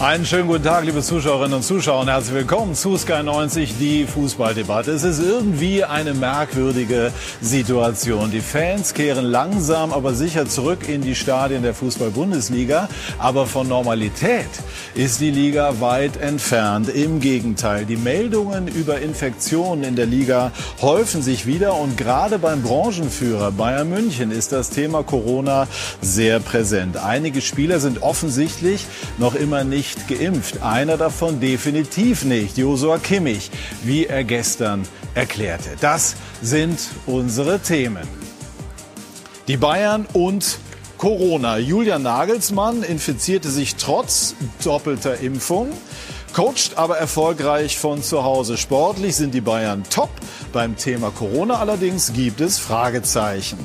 Einen schönen guten Tag, liebe Zuschauerinnen und Zuschauer, und herzlich willkommen zu Sky 90, die Fußballdebatte. Es ist irgendwie eine merkwürdige Situation. Die Fans kehren langsam, aber sicher zurück in die Stadien der Fußball-Bundesliga. Aber von Normalität ist die Liga weit entfernt. Im Gegenteil, die Meldungen über Infektionen in der Liga häufen sich wieder und gerade beim Branchenführer Bayern München ist das Thema Corona sehr präsent. Einige Spieler sind offensichtlich noch immer nicht nicht geimpft. Einer davon definitiv nicht. Josua Kimmich, wie er gestern erklärte. Das sind unsere Themen. Die Bayern und Corona. Julian Nagelsmann infizierte sich trotz doppelter Impfung coacht aber erfolgreich von zu Hause. Sportlich sind die Bayern top. Beim Thema Corona allerdings gibt es Fragezeichen.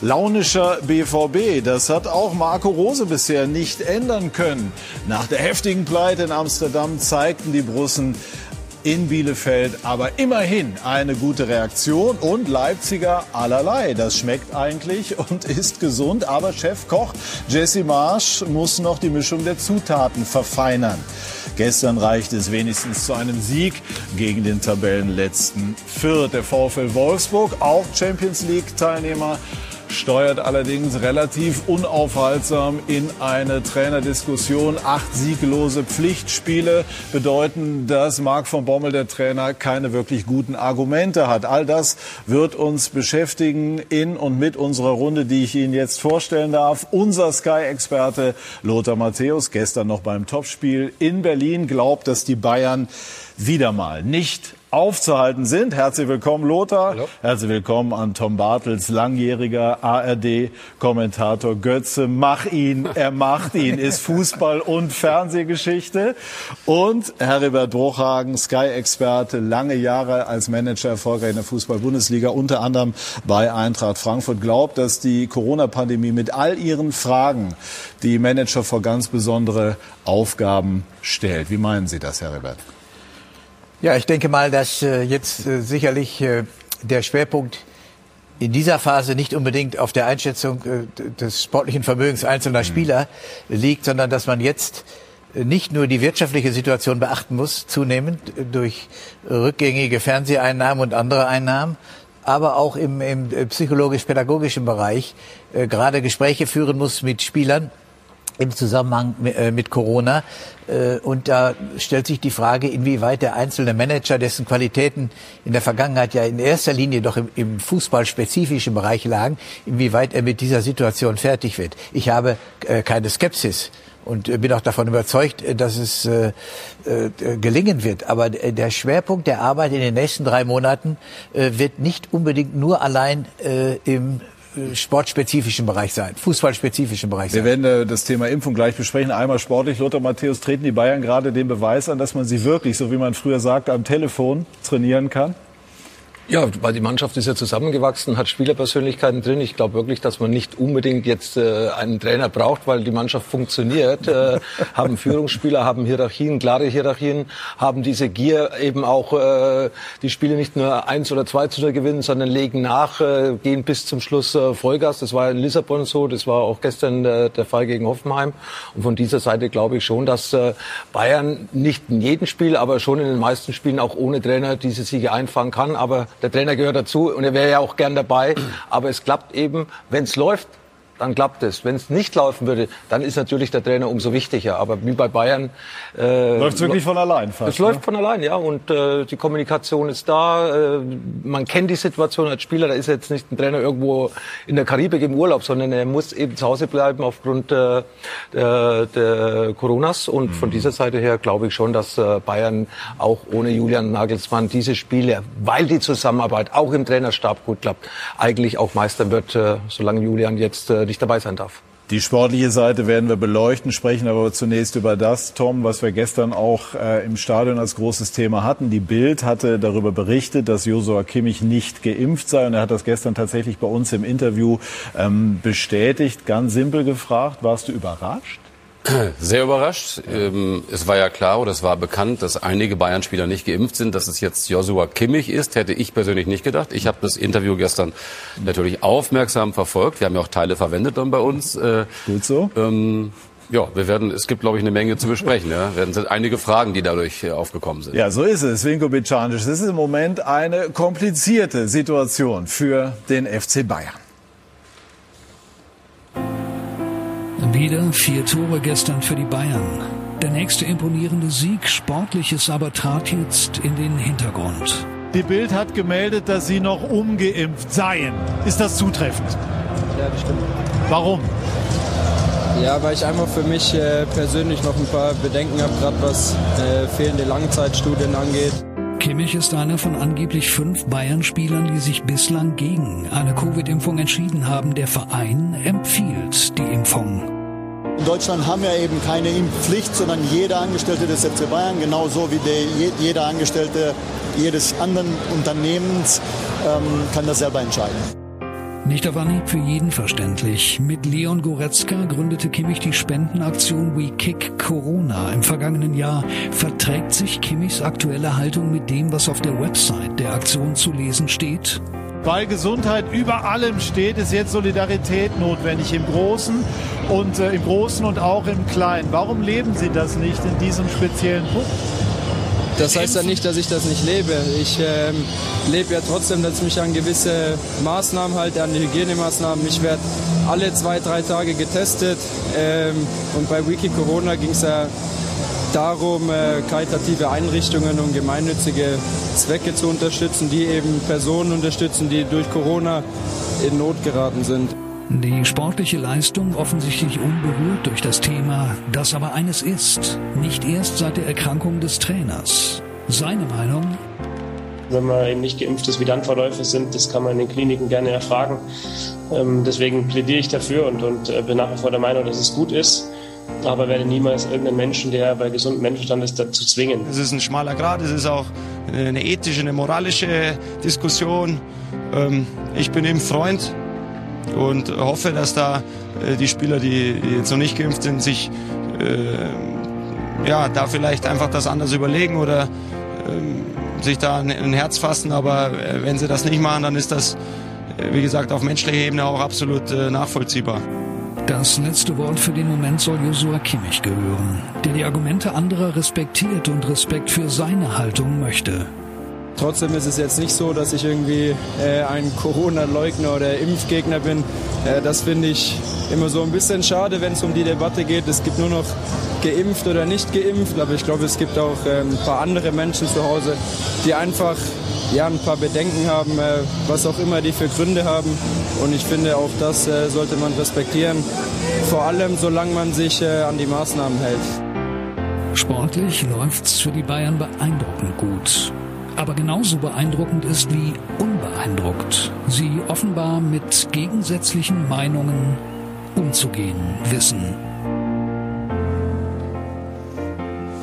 Launischer BVB, das hat auch Marco Rose bisher nicht ändern können. Nach der heftigen Pleite in Amsterdam zeigten die Brussen in Bielefeld aber immerhin eine gute Reaktion und Leipziger allerlei. Das schmeckt eigentlich und ist gesund, aber Chefkoch Jesse Marsch muss noch die Mischung der Zutaten verfeinern. Gestern reichte es wenigstens zu einem Sieg gegen den Tabellenletzten Fürth. Der VfL Wolfsburg, auch Champions League Teilnehmer, steuert allerdings relativ unaufhaltsam in eine Trainerdiskussion. Acht sieglose Pflichtspiele bedeuten, dass Marc von Bommel, der Trainer, keine wirklich guten Argumente hat. All das wird uns beschäftigen in und mit unserer Runde, die ich Ihnen jetzt vorstellen darf. Unser Sky-Experte Lothar Matthäus, gestern noch beim Topspiel in Berlin, glaubt, dass die Bayern wieder mal nicht aufzuhalten sind. Herzlich willkommen, Lothar. Hallo. Herzlich willkommen an Tom Bartels, langjähriger ARD-Kommentator. Götze, mach ihn, er macht ihn, ist Fußball- und Fernsehgeschichte. Und Heribert Bruchhagen, Sky-Experte, lange Jahre als Manager erfolgreich in der Fußball-Bundesliga, unter anderem bei Eintracht Frankfurt, glaubt, dass die Corona-Pandemie mit all ihren Fragen die Manager vor ganz besondere Aufgaben stellt. Wie meinen Sie das, Heribert? Ja, ich denke mal, dass äh, jetzt äh, sicherlich äh, der Schwerpunkt in dieser Phase nicht unbedingt auf der Einschätzung des sportlichen Vermögens einzelner mhm. Spieler liegt, sondern dass man jetzt nicht nur die wirtschaftliche Situation beachten muss, zunehmend durch rückgängige Fernseheinnahmen und andere Einnahmen, aber auch im, im psychologisch-pädagogischen Bereich äh, gerade Gespräche führen muss mit Spielern, im Zusammenhang äh, mit Corona. Äh, und da stellt sich die Frage, inwieweit der einzelne Manager, dessen Qualitäten in der Vergangenheit ja in erster Linie doch im, im fußballspezifischen Bereich lagen, inwieweit er mit dieser Situation fertig wird. Ich habe äh, keine Skepsis und bin auch davon überzeugt, dass es gelingen wird. Aber der Schwerpunkt der Arbeit in den nächsten drei Monaten wird nicht unbedingt nur allein im sportspezifischen Bereich sein, fußballspezifischen Bereich sein. Wir werden äh, das Thema Impfung gleich besprechen. Einmal sportlich. Lothar Matthäus, treten die Bayern gerade den Beweis an, dass man sie wirklich, so wie man früher sagt, am Telefon trainieren kann? Ja, weil die Mannschaft ist ja zusammengewachsen, hat Spielerpersönlichkeiten drin. Ich glaube wirklich, dass man nicht unbedingt jetzt äh, einen Trainer braucht, weil die Mannschaft funktioniert. Äh, haben Führungsspieler, haben Hierarchien, klare Hierarchien, haben diese Gier eben auch äh, die Spiele nicht nur eins oder zwei zu gewinnen, sondern legen nach, äh, gehen bis zum Schluss äh, Vollgas. Das war in Lissabon so, das war auch gestern äh, der Fall gegen Hoffenheim. Und von dieser Seite glaube ich schon, dass äh, Bayern nicht in jedem Spiel, aber schon in den meisten Spielen auch ohne Trainer diese Siege einfangen kann. Aber der Trainer gehört dazu und er wäre ja auch gern dabei. Aber es klappt eben, wenn es läuft, dann klappt es. Wenn es nicht laufen würde, dann ist natürlich der Trainer umso wichtiger. Aber wie bei Bayern äh, läuft es wirklich von allein. Fast, es ne? läuft von allein, ja. Und äh, die Kommunikation ist da. Äh, man kennt die Situation als Spieler. Da ist jetzt nicht ein Trainer irgendwo in der Karibik im Urlaub, sondern er muss eben zu Hause bleiben aufgrund äh, der, der Coronas. Und mhm. von dieser Seite her glaube ich schon, dass äh, Bayern auch ohne Julian Nagelsmann diese Spiele, weil die Zusammenarbeit auch im Trainerstab gut klappt, eigentlich auch meistern wird, äh, solange Julian jetzt äh, nicht dabei sein darf. Die sportliche Seite werden wir beleuchten, sprechen aber zunächst über das, Tom, was wir gestern auch äh, im Stadion als großes Thema hatten. Die Bild hatte darüber berichtet, dass Josua Kimmich nicht geimpft sei und er hat das gestern tatsächlich bei uns im Interview ähm, bestätigt. Ganz simpel gefragt, warst du überrascht? Sehr überrascht. Ähm, es war ja klar oder es war bekannt, dass einige Bayern-Spieler nicht geimpft sind. Dass es jetzt Joshua Kimmich ist, hätte ich persönlich nicht gedacht. Ich habe das Interview gestern natürlich aufmerksam verfolgt. Wir haben ja auch Teile verwendet dann bei uns. Äh, Gut so. Ähm, Ja, wir werden, es gibt, glaube ich, eine Menge zu besprechen. Ja. Werden sind einige Fragen, die dadurch äh, aufgekommen sind. Ja, so ist es. Vinko Bicanic. Es ist im Moment eine komplizierte Situation für den FC Bayern. Wieder vier Tore gestern für die Bayern. Der nächste imponierende Sieg, sportliches aber trat jetzt in den Hintergrund. Die Bild hat gemeldet, dass sie noch umgeimpft seien. Ist das zutreffend? Ja, das stimmt. Warum? Ja, weil ich einfach für mich äh, persönlich noch ein paar Bedenken habe, gerade was äh, fehlende Langzeitstudien angeht. Kimmich ist einer von angeblich fünf Bayern-Spielern, die sich bislang gegen eine Covid-Impfung entschieden haben. Der Verein empfiehlt die Impfung. In Deutschland haben wir eben keine Impfpflicht, sondern jeder Angestellte des FC Bayern, genauso wie der, jeder Angestellte jedes anderen Unternehmens, ähm, kann das selber entscheiden. Nicht auf Anhieb für jeden verständlich. Mit Leon Goretzka gründete Kimmich die Spendenaktion We Kick Corona. Im vergangenen Jahr verträgt sich Kimmichs aktuelle Haltung mit dem, was auf der Website der Aktion zu lesen steht? Weil Gesundheit über allem steht, ist jetzt Solidarität notwendig im Großen und äh, im Großen und auch im Kleinen. Warum leben Sie das nicht in diesem speziellen Punkt? Das heißt ja nicht, dass ich das nicht lebe. Ich ähm, lebe ja trotzdem, dass ich mich an gewisse Maßnahmen halte, an die Hygienemaßnahmen. Ich werde alle zwei, drei Tage getestet. Ähm, und bei Wiki Corona ging es ja darum, äh, karitative Einrichtungen und gemeinnützige Zwecke zu unterstützen, die eben Personen unterstützen, die durch Corona in Not geraten sind. Die sportliche Leistung offensichtlich unberührt durch das Thema, das aber eines ist, nicht erst seit der Erkrankung des Trainers. Seine Meinung? Wenn man eben nicht geimpft ist, wie dann Verläufe sind, das kann man in den Kliniken gerne erfragen. Ähm, deswegen plädiere ich dafür und, und äh, bin nach wie vor der Meinung, dass es gut ist aber werde niemals irgendeinen Menschen, der bei gesundem Menschenverstand ist, dazu zwingen. Es ist ein schmaler Grad, es ist auch eine ethische, eine moralische Diskussion. Ähm, ich bin eben Freund und hoffe, dass da äh, die Spieler, die, jetzt noch nicht geimpft sind, sich äh, ja, da vielleicht einfach das anders überlegen oder äh, sich da ein Herz fassen. Aber äh, wenn sie das nicht machen, dann ist das, wie gesagt, auf menschlicher Ebene auch absolut nachvollziehbar. Das letzte Wort für den Moment soll Josua Kimmich gehören, der die Argumente anderer respektiert und Respekt für seine Haltung möchte. Trotzdem ist es jetzt nicht so, dass ich irgendwie äh, ein Corona-Leugner oder Impfgegner bin. Äh, das finde ich immer so ein bisschen schade, wenn es um die Debatte geht. Es gibt nur noch geimpft oder nicht geimpft, aber ich glaube, es gibt auch äh, ein paar andere Menschen zu Hause, die einfach ja, ein paar Bedenken haben, äh, was auch immer die für Gründe haben. Und ich finde, auch das äh, sollte man respektieren, vor allem solange man sich äh, an die Maßnahmen hält. Sportlich läuft's für die Bayern beeindruckend gut aber genauso beeindruckend ist wie unbeeindruckt. Sie offenbar mit gegensätzlichen Meinungen umzugehen wissen.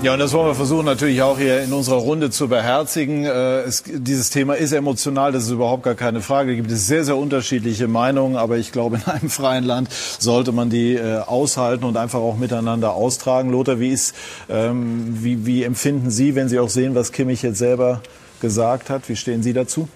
Ja, und das wollen wir versuchen natürlich auch hier in unserer Runde zu beherzigen. Äh, es, dieses Thema ist emotional, das ist überhaupt gar keine Frage. Da gibt es sehr, sehr unterschiedliche Meinungen, aber ich glaube, in einem freien Land sollte man die äh, aushalten und einfach auch miteinander austragen. Lothar, wie, ist, ähm, wie, wie empfinden Sie, wenn Sie auch sehen, was Kimmich jetzt selber gesagt hat. Wie stehen Sie dazu?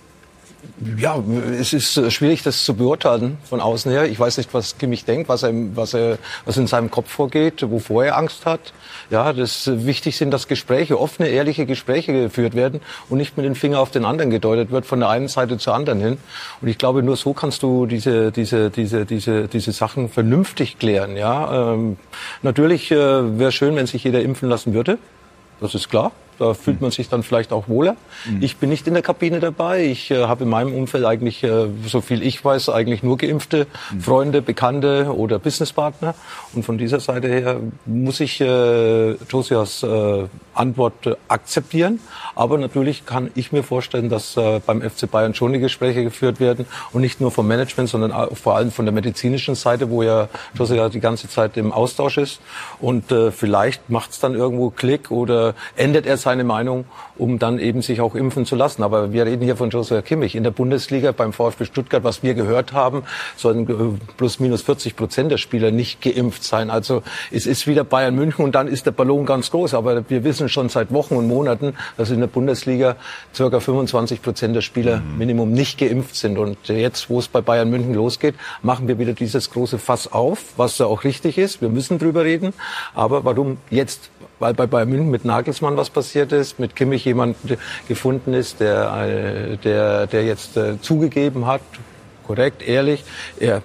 Ja, es ist äh, schwierig, das zu beurteilen von außen her. Ich weiß nicht, was Kimmich denkt, was, er, was, er, was in seinem Kopf vorgeht, wovor er Angst hat. Ja, das äh, wichtig sind, dass Gespräche, offene, ehrliche Gespräche geführt werden und nicht mit dem Finger auf den anderen gedeutet wird, von der einen Seite zur anderen hin. Und ich glaube, nur so kannst du diese, diese, diese, diese, diese Sachen vernünftig klären. Ja, ähm, natürlich äh, wäre schön, wenn sich jeder impfen lassen würde. Das ist klar. Da fühlt man sich dann vielleicht auch wohler. Mhm. Ich bin nicht in der Kabine dabei. Ich äh, habe in meinem Umfeld eigentlich, äh, so viel ich weiß, eigentlich nur geimpfte mhm. Freunde, Bekannte oder Businesspartner. Und von dieser Seite her muss ich äh, Josias äh, Antwort äh, akzeptieren. Aber natürlich kann ich mir vorstellen, dass äh, beim FC Bayern schon die Gespräche geführt werden und nicht nur vom Management, sondern auch vor allem von der medizinischen Seite, wo ja Josia die ganze Zeit im Austausch ist. Und äh, vielleicht macht es dann irgendwo Klick oder ändert er seine Meinung, um dann eben sich auch impfen zu lassen. Aber wir reden hier von Joshua Kimmich. In der Bundesliga beim VfB Stuttgart, was wir gehört haben, sollen äh, plus minus 40 Prozent der Spieler nicht geimpft sein. Also es ist wieder Bayern München und dann ist der Ballon ganz groß. Aber wir wissen schon seit Wochen und Monaten, dass in der Bundesliga circa 25 Prozent der Spieler mhm. Minimum nicht geimpft sind. Und jetzt, wo es bei Bayern München losgeht, machen wir wieder dieses große Fass auf, was ja auch richtig ist. Wir müssen drüber reden. Aber warum jetzt? Weil bei Bayern München mit Nagelsmann was passiert ist, mit Kimmich jemand gefunden ist, der, äh, der, der jetzt äh, zugegeben hat, korrekt, ehrlich, er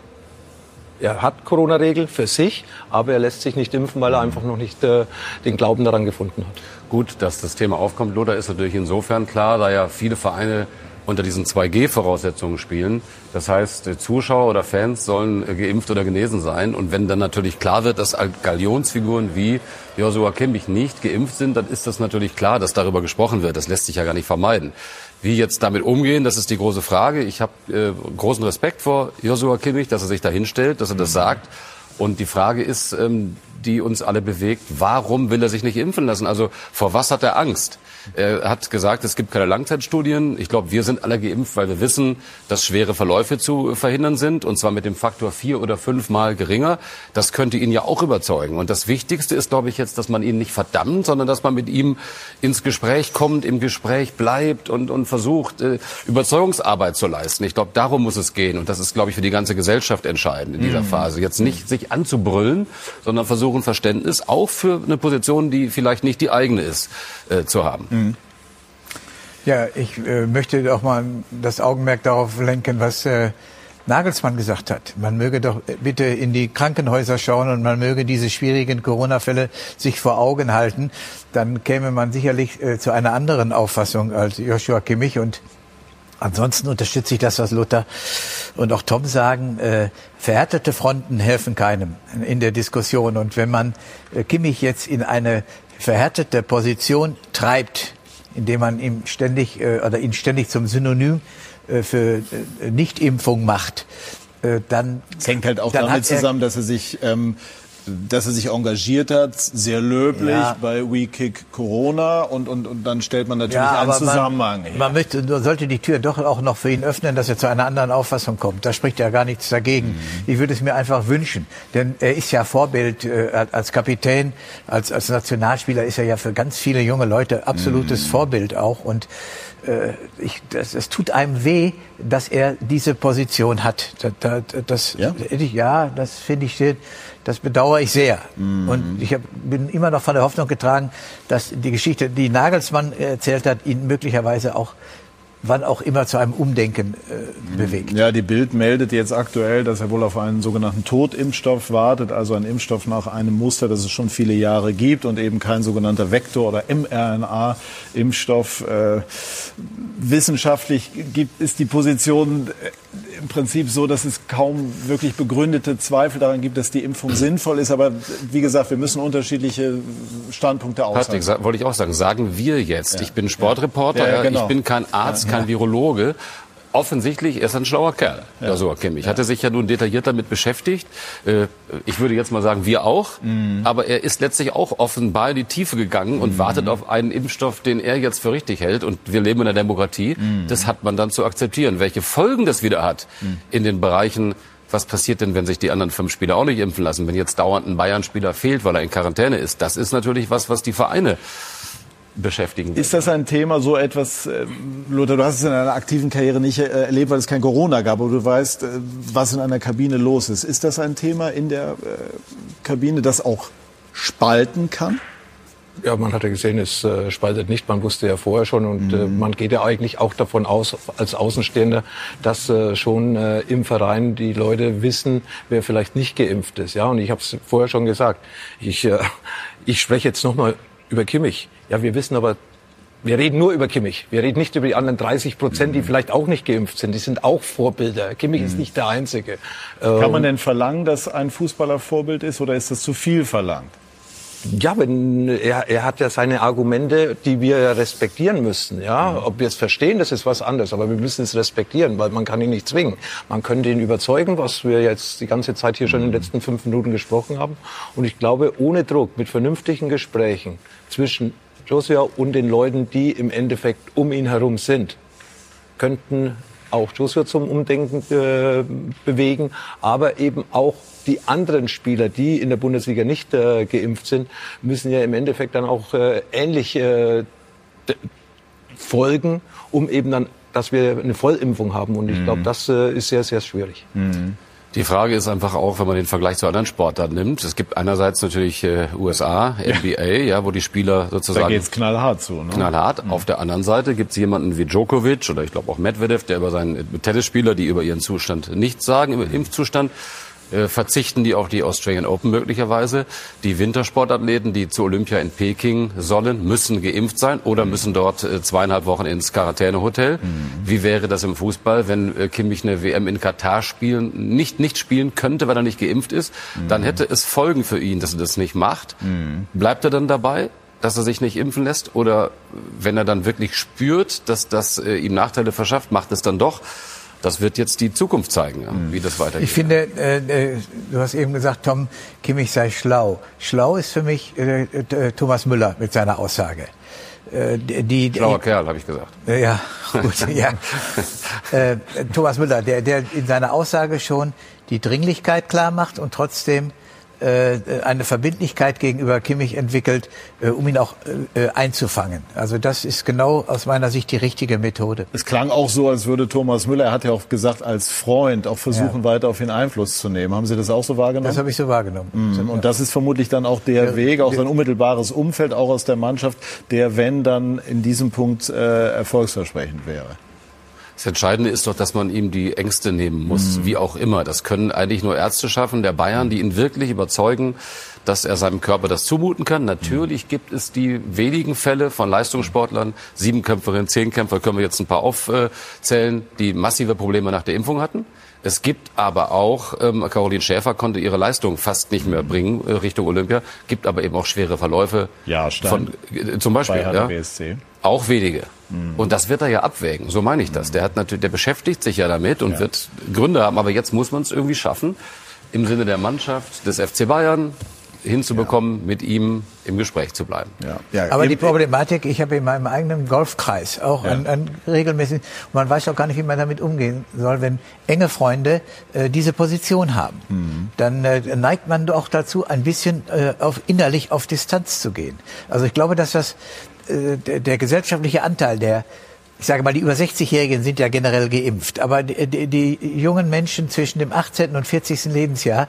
er hat Corona-Regel für sich, aber er lässt sich nicht impfen, weil er einfach noch nicht äh, den Glauben daran gefunden hat. Gut, dass das Thema aufkommt, Lothar, ist natürlich insofern klar, da ja viele Vereine unter diesen 2G-Voraussetzungen spielen. Das heißt, Zuschauer oder Fans sollen geimpft oder genesen sein. Und wenn dann natürlich klar wird, dass Galionsfiguren wie Joshua Kimmich nicht geimpft sind, dann ist das natürlich klar, dass darüber gesprochen wird. Das lässt sich ja gar nicht vermeiden. Wie jetzt damit umgehen, das ist die große Frage. Ich habe äh, großen Respekt vor Joshua Kimmich, dass er sich da hinstellt, dass er das sagt. Und die Frage ist, ähm, die uns alle bewegt, warum will er sich nicht impfen lassen? Also vor was hat er Angst? Er hat gesagt, es gibt keine Langzeitstudien. Ich glaube, wir sind alle geimpft, weil wir wissen, dass schwere Verläufe zu verhindern sind, und zwar mit dem Faktor vier oder fünfmal geringer. Das könnte ihn ja auch überzeugen. Und das Wichtigste ist, glaube ich, jetzt, dass man ihn nicht verdammt, sondern dass man mit ihm ins Gespräch kommt, im Gespräch bleibt und, und versucht, äh, Überzeugungsarbeit zu leisten. Ich glaube, darum muss es gehen. Und das ist, glaube ich, für die ganze Gesellschaft entscheidend in dieser mhm. Phase. Jetzt nicht sich anzubrüllen, sondern versuchen, Verständnis auch für eine Position, die vielleicht nicht die eigene ist, äh, zu haben. Mhm. Ja, ich äh, möchte auch mal das Augenmerk darauf lenken, was äh, Nagelsmann gesagt hat. Man möge doch bitte in die Krankenhäuser schauen und man möge diese schwierigen Corona-Fälle sich vor Augen halten. Dann käme man sicherlich äh, zu einer anderen Auffassung als Joshua Kimmich. Und ansonsten unterstütze ich das, was Luther und auch Tom sagen. Äh, verhärtete Fronten helfen keinem in der Diskussion. Und wenn man äh, Kimmich jetzt in eine verhärtete Position treibt, indem man ihm ständig äh, oder ihn ständig zum Synonym äh, für äh, Nichtimpfung macht, äh, dann es hängt halt auch damit zusammen, dass er sich ähm, dass er sich engagiert hat, sehr löblich ja. bei WeKick Corona und, und, und dann stellt man natürlich ja, einen Zusammenhang man, her. Man möchte, sollte die Tür doch auch noch für ihn öffnen, dass er zu einer anderen Auffassung kommt. Da spricht ja gar nichts dagegen. Mhm. Ich würde es mir einfach wünschen, denn er ist ja Vorbild äh, als Kapitän, als, als Nationalspieler ist er ja für ganz viele junge Leute absolutes mhm. Vorbild auch und äh, ich, das, es tut einem weh, dass er diese Position hat. Das, das, ja? ja, das finde ich, das bedauere ich sehr. Mhm. Und ich hab, bin immer noch von der Hoffnung getragen, dass die Geschichte, die Nagelsmann erzählt hat, ihn möglicherweise auch wann auch immer zu einem Umdenken äh, bewegt. Ja, die Bild meldet jetzt aktuell, dass er wohl auf einen sogenannten Totimpfstoff wartet, also ein Impfstoff nach einem Muster, das es schon viele Jahre gibt und eben kein sogenannter Vektor- oder mRNA-Impfstoff. Äh, wissenschaftlich gibt, ist die Position äh, im Prinzip so, dass es kaum wirklich begründete Zweifel daran gibt, dass die Impfung sinnvoll ist. Aber wie gesagt, wir müssen unterschiedliche Standpunkte aushalten. Patrick, wollte ich auch sagen. Sagen wir jetzt. Ja. Ich bin Sportreporter, ja, genau. ich bin kein Arzt, kein Virologe offensichtlich, er ist ein schlauer Kerl, ja. Joshua Kimmich. Ja. Hatte sich ja nun detailliert damit beschäftigt. Äh, ich würde jetzt mal sagen, wir auch. Mhm. Aber er ist letztlich auch offenbar in die Tiefe gegangen und mhm. wartet auf einen Impfstoff, den er jetzt für richtig hält. Und wir leben in der Demokratie. Mhm. Das hat man dann zu akzeptieren. Welche Folgen das wieder hat mhm. in den Bereichen, was passiert denn, wenn sich die anderen fünf Spieler auch nicht impfen lassen? Wenn jetzt dauernd ein Bayern-Spieler fehlt, weil er in Quarantäne ist. Das ist natürlich was, was die Vereine beschäftigen. Ist das ein Thema, so etwas, äh, Lothar, du hast es in deiner aktiven Karriere nicht äh, erlebt, weil es kein Corona gab, aber du weißt, äh, was in einer Kabine los ist. Ist das ein Thema in der Kabine, das auch spalten kann? Ja, man hat ja gesehen, es äh, spaltet nicht. Man wusste ja vorher schon und mhm. äh, man geht ja eigentlich auch davon aus, als Außenstehender, dass äh, schon im Verein die Leute wissen, wer vielleicht nicht geimpft ist. Ja, und ich habe es vorher schon gesagt. Ich, ich spreche jetzt nochmal über Kimmich. Ja, wir wissen aber, wir reden nur über Kimmich. Wir reden nicht über die anderen 30 Prozent, die mhm. vielleicht auch nicht geimpft sind. Die sind auch Vorbilder. Kimmich mhm. ist nicht der Einzige. Kann man ähm, denn verlangen, dass ein Fußballer Vorbild ist oder ist das zu viel verlangt? Ja, wenn er, er hat ja seine Argumente, die wir respektieren müssen. Ja, mhm. ob wir es verstehen, das ist was anderes, aber wir müssen es respektieren, weil man kann ihn nicht zwingen. Man könnte ihn überzeugen, was wir jetzt die ganze Zeit hier schon in den mhm. letzten fünf Minuten gesprochen haben. Und ich glaube, ohne Druck, mit vernünftigen Gesprächen zwischen Josia und den Leuten, die im Endeffekt um ihn herum sind, könnten auch Joshua zum Umdenken äh, bewegen, aber eben auch die anderen Spieler, die in der Bundesliga nicht äh, geimpft sind, müssen ja im Endeffekt dann auch äh, ähnlich äh, folgen, um eben dann, dass wir eine Vollimpfung haben. Und ich glaube, das äh, ist sehr, sehr schwierig. Mhm. Die Frage ist einfach auch, wenn man den Vergleich zu anderen Sportarten nimmt. Es gibt einerseits natürlich äh, USA, NBA, ja. ja. wo die Spieler sozusagen. Da geht's knallhart zu. Ne? Knallhart. Mhm. Auf der anderen Seite gibt's jemanden wie Djokovic oder ich glaube auch Medvedev, der über seinen Tennisspieler, die über ihren Zustand nichts sagen im Impfzustand, äh, verzichten die auf die Australian Open möglicherweise. Die Wintersportathleten, die zu Olympia in Peking sollen, müssen geimpft sein oder mhm. müssen dort äh, zweieinhalb Wochen ins Quarantänehotel. Mhm. Wie wäre das im Fußball, wenn äh, Kimmich eine WM in Katar spielen, nicht, nicht spielen könnte, weil er nicht geimpft ist? Mhm. Dann hätte es Folgen für ihn, dass er das nicht macht. Mhm. Bleibt er dann dabei? dass er sich nicht impfen lässt oder wenn er dann wirklich spürt, dass das äh, ihm Nachteile verschafft, macht es dann doch. Das wird jetzt die Zukunft zeigen, ja, wie das weitergeht. Ich finde, äh, äh, du hast eben gesagt, Tom Kimmich sei schlau. Schlau ist für mich äh, äh, Thomas Müller mit seiner Aussage. Äh, die, Schlauer Kerl, habe ich gesagt. Ja, gut, ja. Äh, Thomas Müller, der, der in seiner Aussage schon die Dringlichkeit klar macht und trotzdem eine Verbindlichkeit gegenüber Kimmich entwickelt, äh, um ihn auch äh, einzufangen. Also das ist genau aus meiner Sicht die richtige Methode. Es klang auch so, als würde Thomas Müller, er hat ja auch gesagt, als Freund auch versuchen, ja. weiter auf ihn Einfluss zu nehmen. Haben Sie das auch so wahrgenommen? Das habe ich so wahrgenommen. Mhm. Und das ist vermutlich dann auch der ja, Weg, auch sein unmittelbares Umfeld, auch aus der Mannschaft, der, wenn dann in diesem Punkt äh, erfolgsversprechend wäre. Das Entscheidende ist doch, dass man ihm die Ängste nehmen muss, mhm. wie auch immer. Das können eigentlich nur Ärzte schaffen, der Bayern, die ihn wirklich überzeugen, dass er seinem Körper das zumuten kann. Natürlich mhm. gibt es die wenigen Fälle von Leistungssportlern, Siebenkämpferinnen, Zehnkämpfer, können wir jetzt ein paar aufzählen, die massive Probleme nach der Impfung hatten. Es gibt aber auch, ähm, Caroline Schäfer konnte ihre Leistung fast nicht mehr bringen äh, Richtung Olympia, gibt aber eben auch schwere Verläufe. Ja, von, äh, zum Beispiel. ja, BSC. Auch wenige. Mhm. Und das wird er ja abwägen. So meine ich das. Der hat natürlich, der beschäftigt sich ja damit und ja. wird Gründe haben. Aber jetzt muss man es irgendwie schaffen, im Sinne der Mannschaft des FC Bayern hinzubekommen, ja. mit ihm im Gespräch zu bleiben. Ja. Ja. Aber die Problematik, ich habe in meinem eigenen Golfkreis auch ja. ein, ein regelmäßig, man weiß auch gar nicht, wie man damit umgehen soll, wenn enge Freunde äh, diese Position haben. Mhm. Dann äh, neigt man doch dazu, ein bisschen äh, auf, innerlich auf Distanz zu gehen. Also ich glaube, dass das der, der gesellschaftliche Anteil der ich sage mal, die über 60-Jährigen sind ja generell geimpft, aber die, die, die, jungen Menschen zwischen dem 18. und 40. Lebensjahr,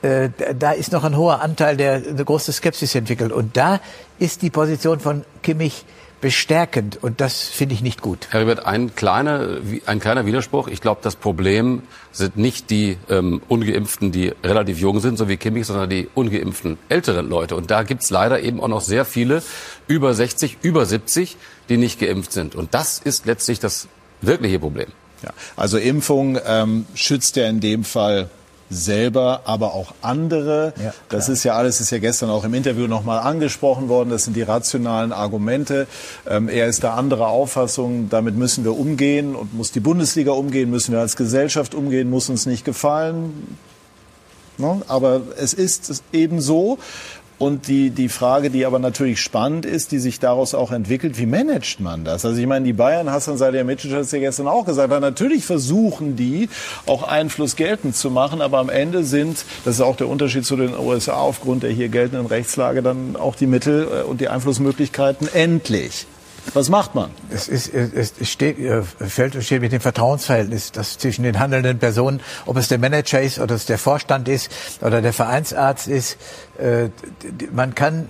äh, da ist noch ein hoher Anteil, der eine große Skepsis entwickelt. Und da ist die Position von Kimmich bestärkend und das finde ich nicht gut. Herr Riebert, ein kleiner, ein kleiner Widerspruch. Ich glaube, das Problem sind nicht die ähm, Ungeimpften, die relativ jung sind, so wie Kimmich, sondern die ungeimpften älteren Leute. Und da gibt's leider eben auch noch sehr viele über 60, über 70, die nicht geimpft sind. Und das ist letztlich das wirkliche Problem. Ja, also Impfung ähm, schützt ja in dem Fall selber, aber auch andere. Ja, das ist ja alles, ist ja gestern auch im Interview nochmal angesprochen worden. Das sind die rationalen Argumente. Ähm, er ist da anderer Auffassung. Damit müssen wir umgehen und muss die Bundesliga umgehen, müssen wir als Gesellschaft umgehen, muss uns nicht gefallen. No? Aber es ist eben so. Und die, die Frage, die aber natürlich spannend ist, die sich daraus auch entwickelt, wie managt man das? Also ich meine, die Bayern, Hassan Salihamidzic hat es ja gestern auch gesagt, natürlich versuchen die auch Einfluss geltend zu machen, aber am Ende sind, das ist auch der Unterschied zu den USA aufgrund der hier geltenden Rechtslage, dann auch die Mittel äh, und die Einflussmöglichkeiten endlich. Was macht man? Es, ist, es steht, äh, fällt und steht mit dem Vertrauensverhältnis, das zwischen den handelnden Personen, ob es der Manager ist oder es der Vorstand ist oder der Vereinsarzt ist. Äh, man kann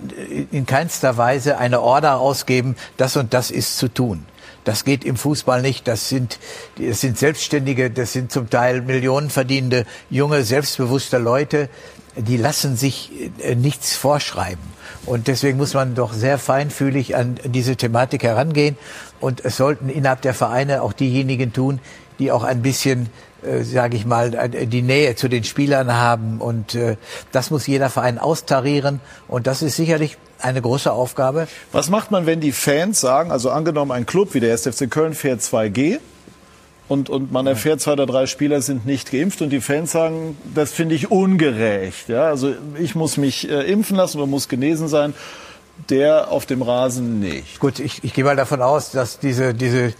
in keinster Weise eine Order ausgeben, das und das ist zu tun. Das geht im Fußball nicht. Das sind, das sind Selbstständige, das sind zum Teil Millionenverdienende, junge, selbstbewusste Leute. Die lassen sich äh, nichts vorschreiben. Und deswegen muss man doch sehr feinfühlig an diese Thematik herangehen. Und es sollten innerhalb der Vereine auch diejenigen tun, die auch ein bisschen, äh, sage ich mal, äh, die Nähe zu den Spielern haben. Und äh, das muss jeder Verein austarieren. Und das ist sicherlich eine große Aufgabe. Was macht man, wenn die Fans sagen, also angenommen ein Club wie der SFC Köln fährt 2G, und, und man erfährt, zwei oder drei Spieler sind nicht geimpft und die Fans sagen, das finde ich ungerecht. Ja, also ich muss mich äh, impfen lassen oder muss genesen sein der auf dem Rasen nicht. Gut, ich, ich gehe mal davon aus, dass diese, diese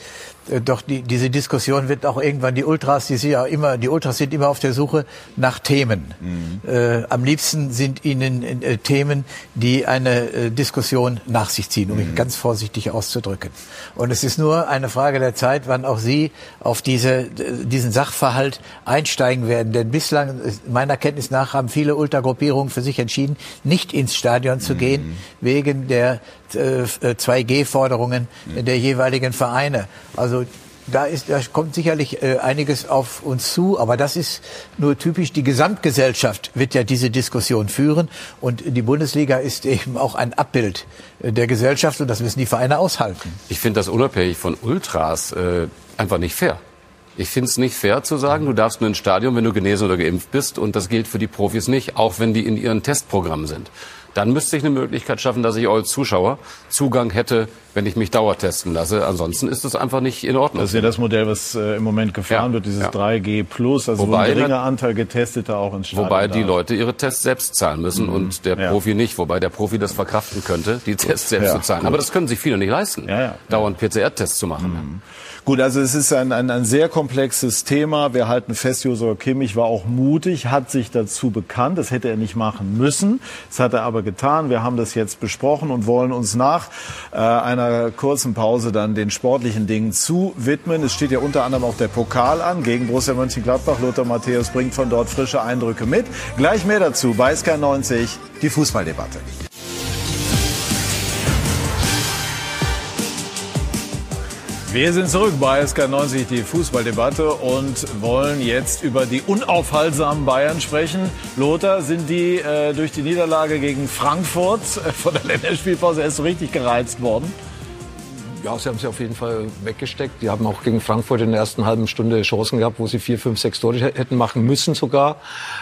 doch die, diese Diskussion wird auch irgendwann die Ultras, die sind ja immer, die Ultras sind immer auf der Suche nach Themen. Mhm. Äh, am liebsten sind ihnen äh, Themen, die eine äh, Diskussion nach sich ziehen, um mhm. mich ganz vorsichtig auszudrücken. Und es ist nur eine Frage der Zeit, wann auch Sie auf diese, diesen Sachverhalt einsteigen werden. Denn bislang, meiner Kenntnis nach, haben viele Ultragruppierungen für sich entschieden, nicht ins Stadion zu mhm. gehen, wegen der 2G-Forderungen äh, der jeweiligen Vereine. Also da, ist, da kommt sicherlich äh, einiges auf uns zu, aber das ist nur typisch. Die Gesamtgesellschaft wird ja diese Diskussion führen und die Bundesliga ist eben auch ein Abbild äh, der Gesellschaft und das müssen die Vereine aushalten. Ich finde das unabhängig von Ultras äh, einfach nicht fair. Ich finde es nicht fair zu sagen, du darfst nur ins Stadion, wenn du genesen oder geimpft bist und das gilt für die Profis nicht, auch wenn die in ihren Testprogrammen sind. Dann müsste ich eine Möglichkeit schaffen, dass ich als Zuschauer Zugang hätte, wenn ich mich dauertesten lasse. Ansonsten ist das einfach nicht in Ordnung. Das ist ja das Modell, was äh, im Moment gefahren ja, wird, dieses ja. 3G Plus, also wobei, wo ein geringer Anteil Getesteter auch ins Stadion Wobei die Leute ihre Tests selbst zahlen müssen mhm. und der ja. Profi nicht, wobei der Profi das verkraften könnte, die Tests selbst zu zahlen. Aber das können sich viele nicht leisten, dauernd PCR-Tests zu machen. Mhm. Gut, also es ist ein, ein, ein sehr komplexes Thema. Wir halten fest, Josua Kimmich war auch mutig, hat sich dazu bekannt. Das hätte er nicht machen müssen. Das hat er aber getan. Wir haben das jetzt besprochen und wollen uns nach äh, einer kurzen Pause dann den sportlichen Dingen zu widmen. Es steht ja unter anderem auch der Pokal an gegen Borussia Mönchengladbach. Lothar Matthäus bringt von dort frische Eindrücke mit. Gleich mehr dazu bei SK90, die Fußballdebatte. Wir sind zurück bei SK90, die Fußballdebatte und wollen jetzt über die unaufhaltsamen Bayern sprechen. Lothar, sind die äh, durch die Niederlage gegen Frankfurt äh, von der Länderspielpause erst so richtig gereizt worden? Ja, sie haben sie auf jeden Fall weggesteckt. Die haben auch gegen Frankfurt in der ersten halben Stunde Chancen gehabt, wo sie vier, fünf, sechs Tore hätten machen müssen sogar.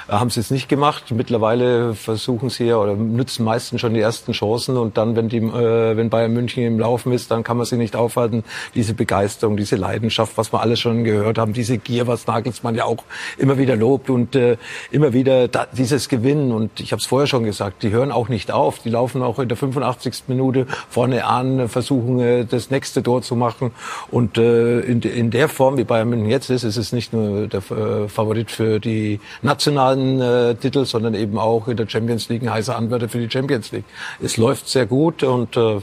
Äh, haben sie es nicht gemacht. Mittlerweile versuchen sie ja oder nützen meistens schon die ersten Chancen und dann, wenn die, äh, wenn Bayern München im Laufen ist, dann kann man sie nicht aufhalten. Diese Begeisterung, diese Leidenschaft, was wir alles schon gehört haben, diese Gier, was Nagelsmann ja auch immer wieder lobt und äh, immer wieder da, dieses Gewinnen. Und ich habe es vorher schon gesagt, die hören auch nicht auf. Die laufen auch in der 85. Minute vorne an, versuchen äh, das nächste Tor zu machen. Und äh, in, in der Form, wie Bayern München jetzt ist, ist es nicht nur der äh, Favorit für die nationalen äh, Titel, sondern eben auch in der Champions League ein heißer Anwärter für die Champions League. Es läuft sehr gut und äh,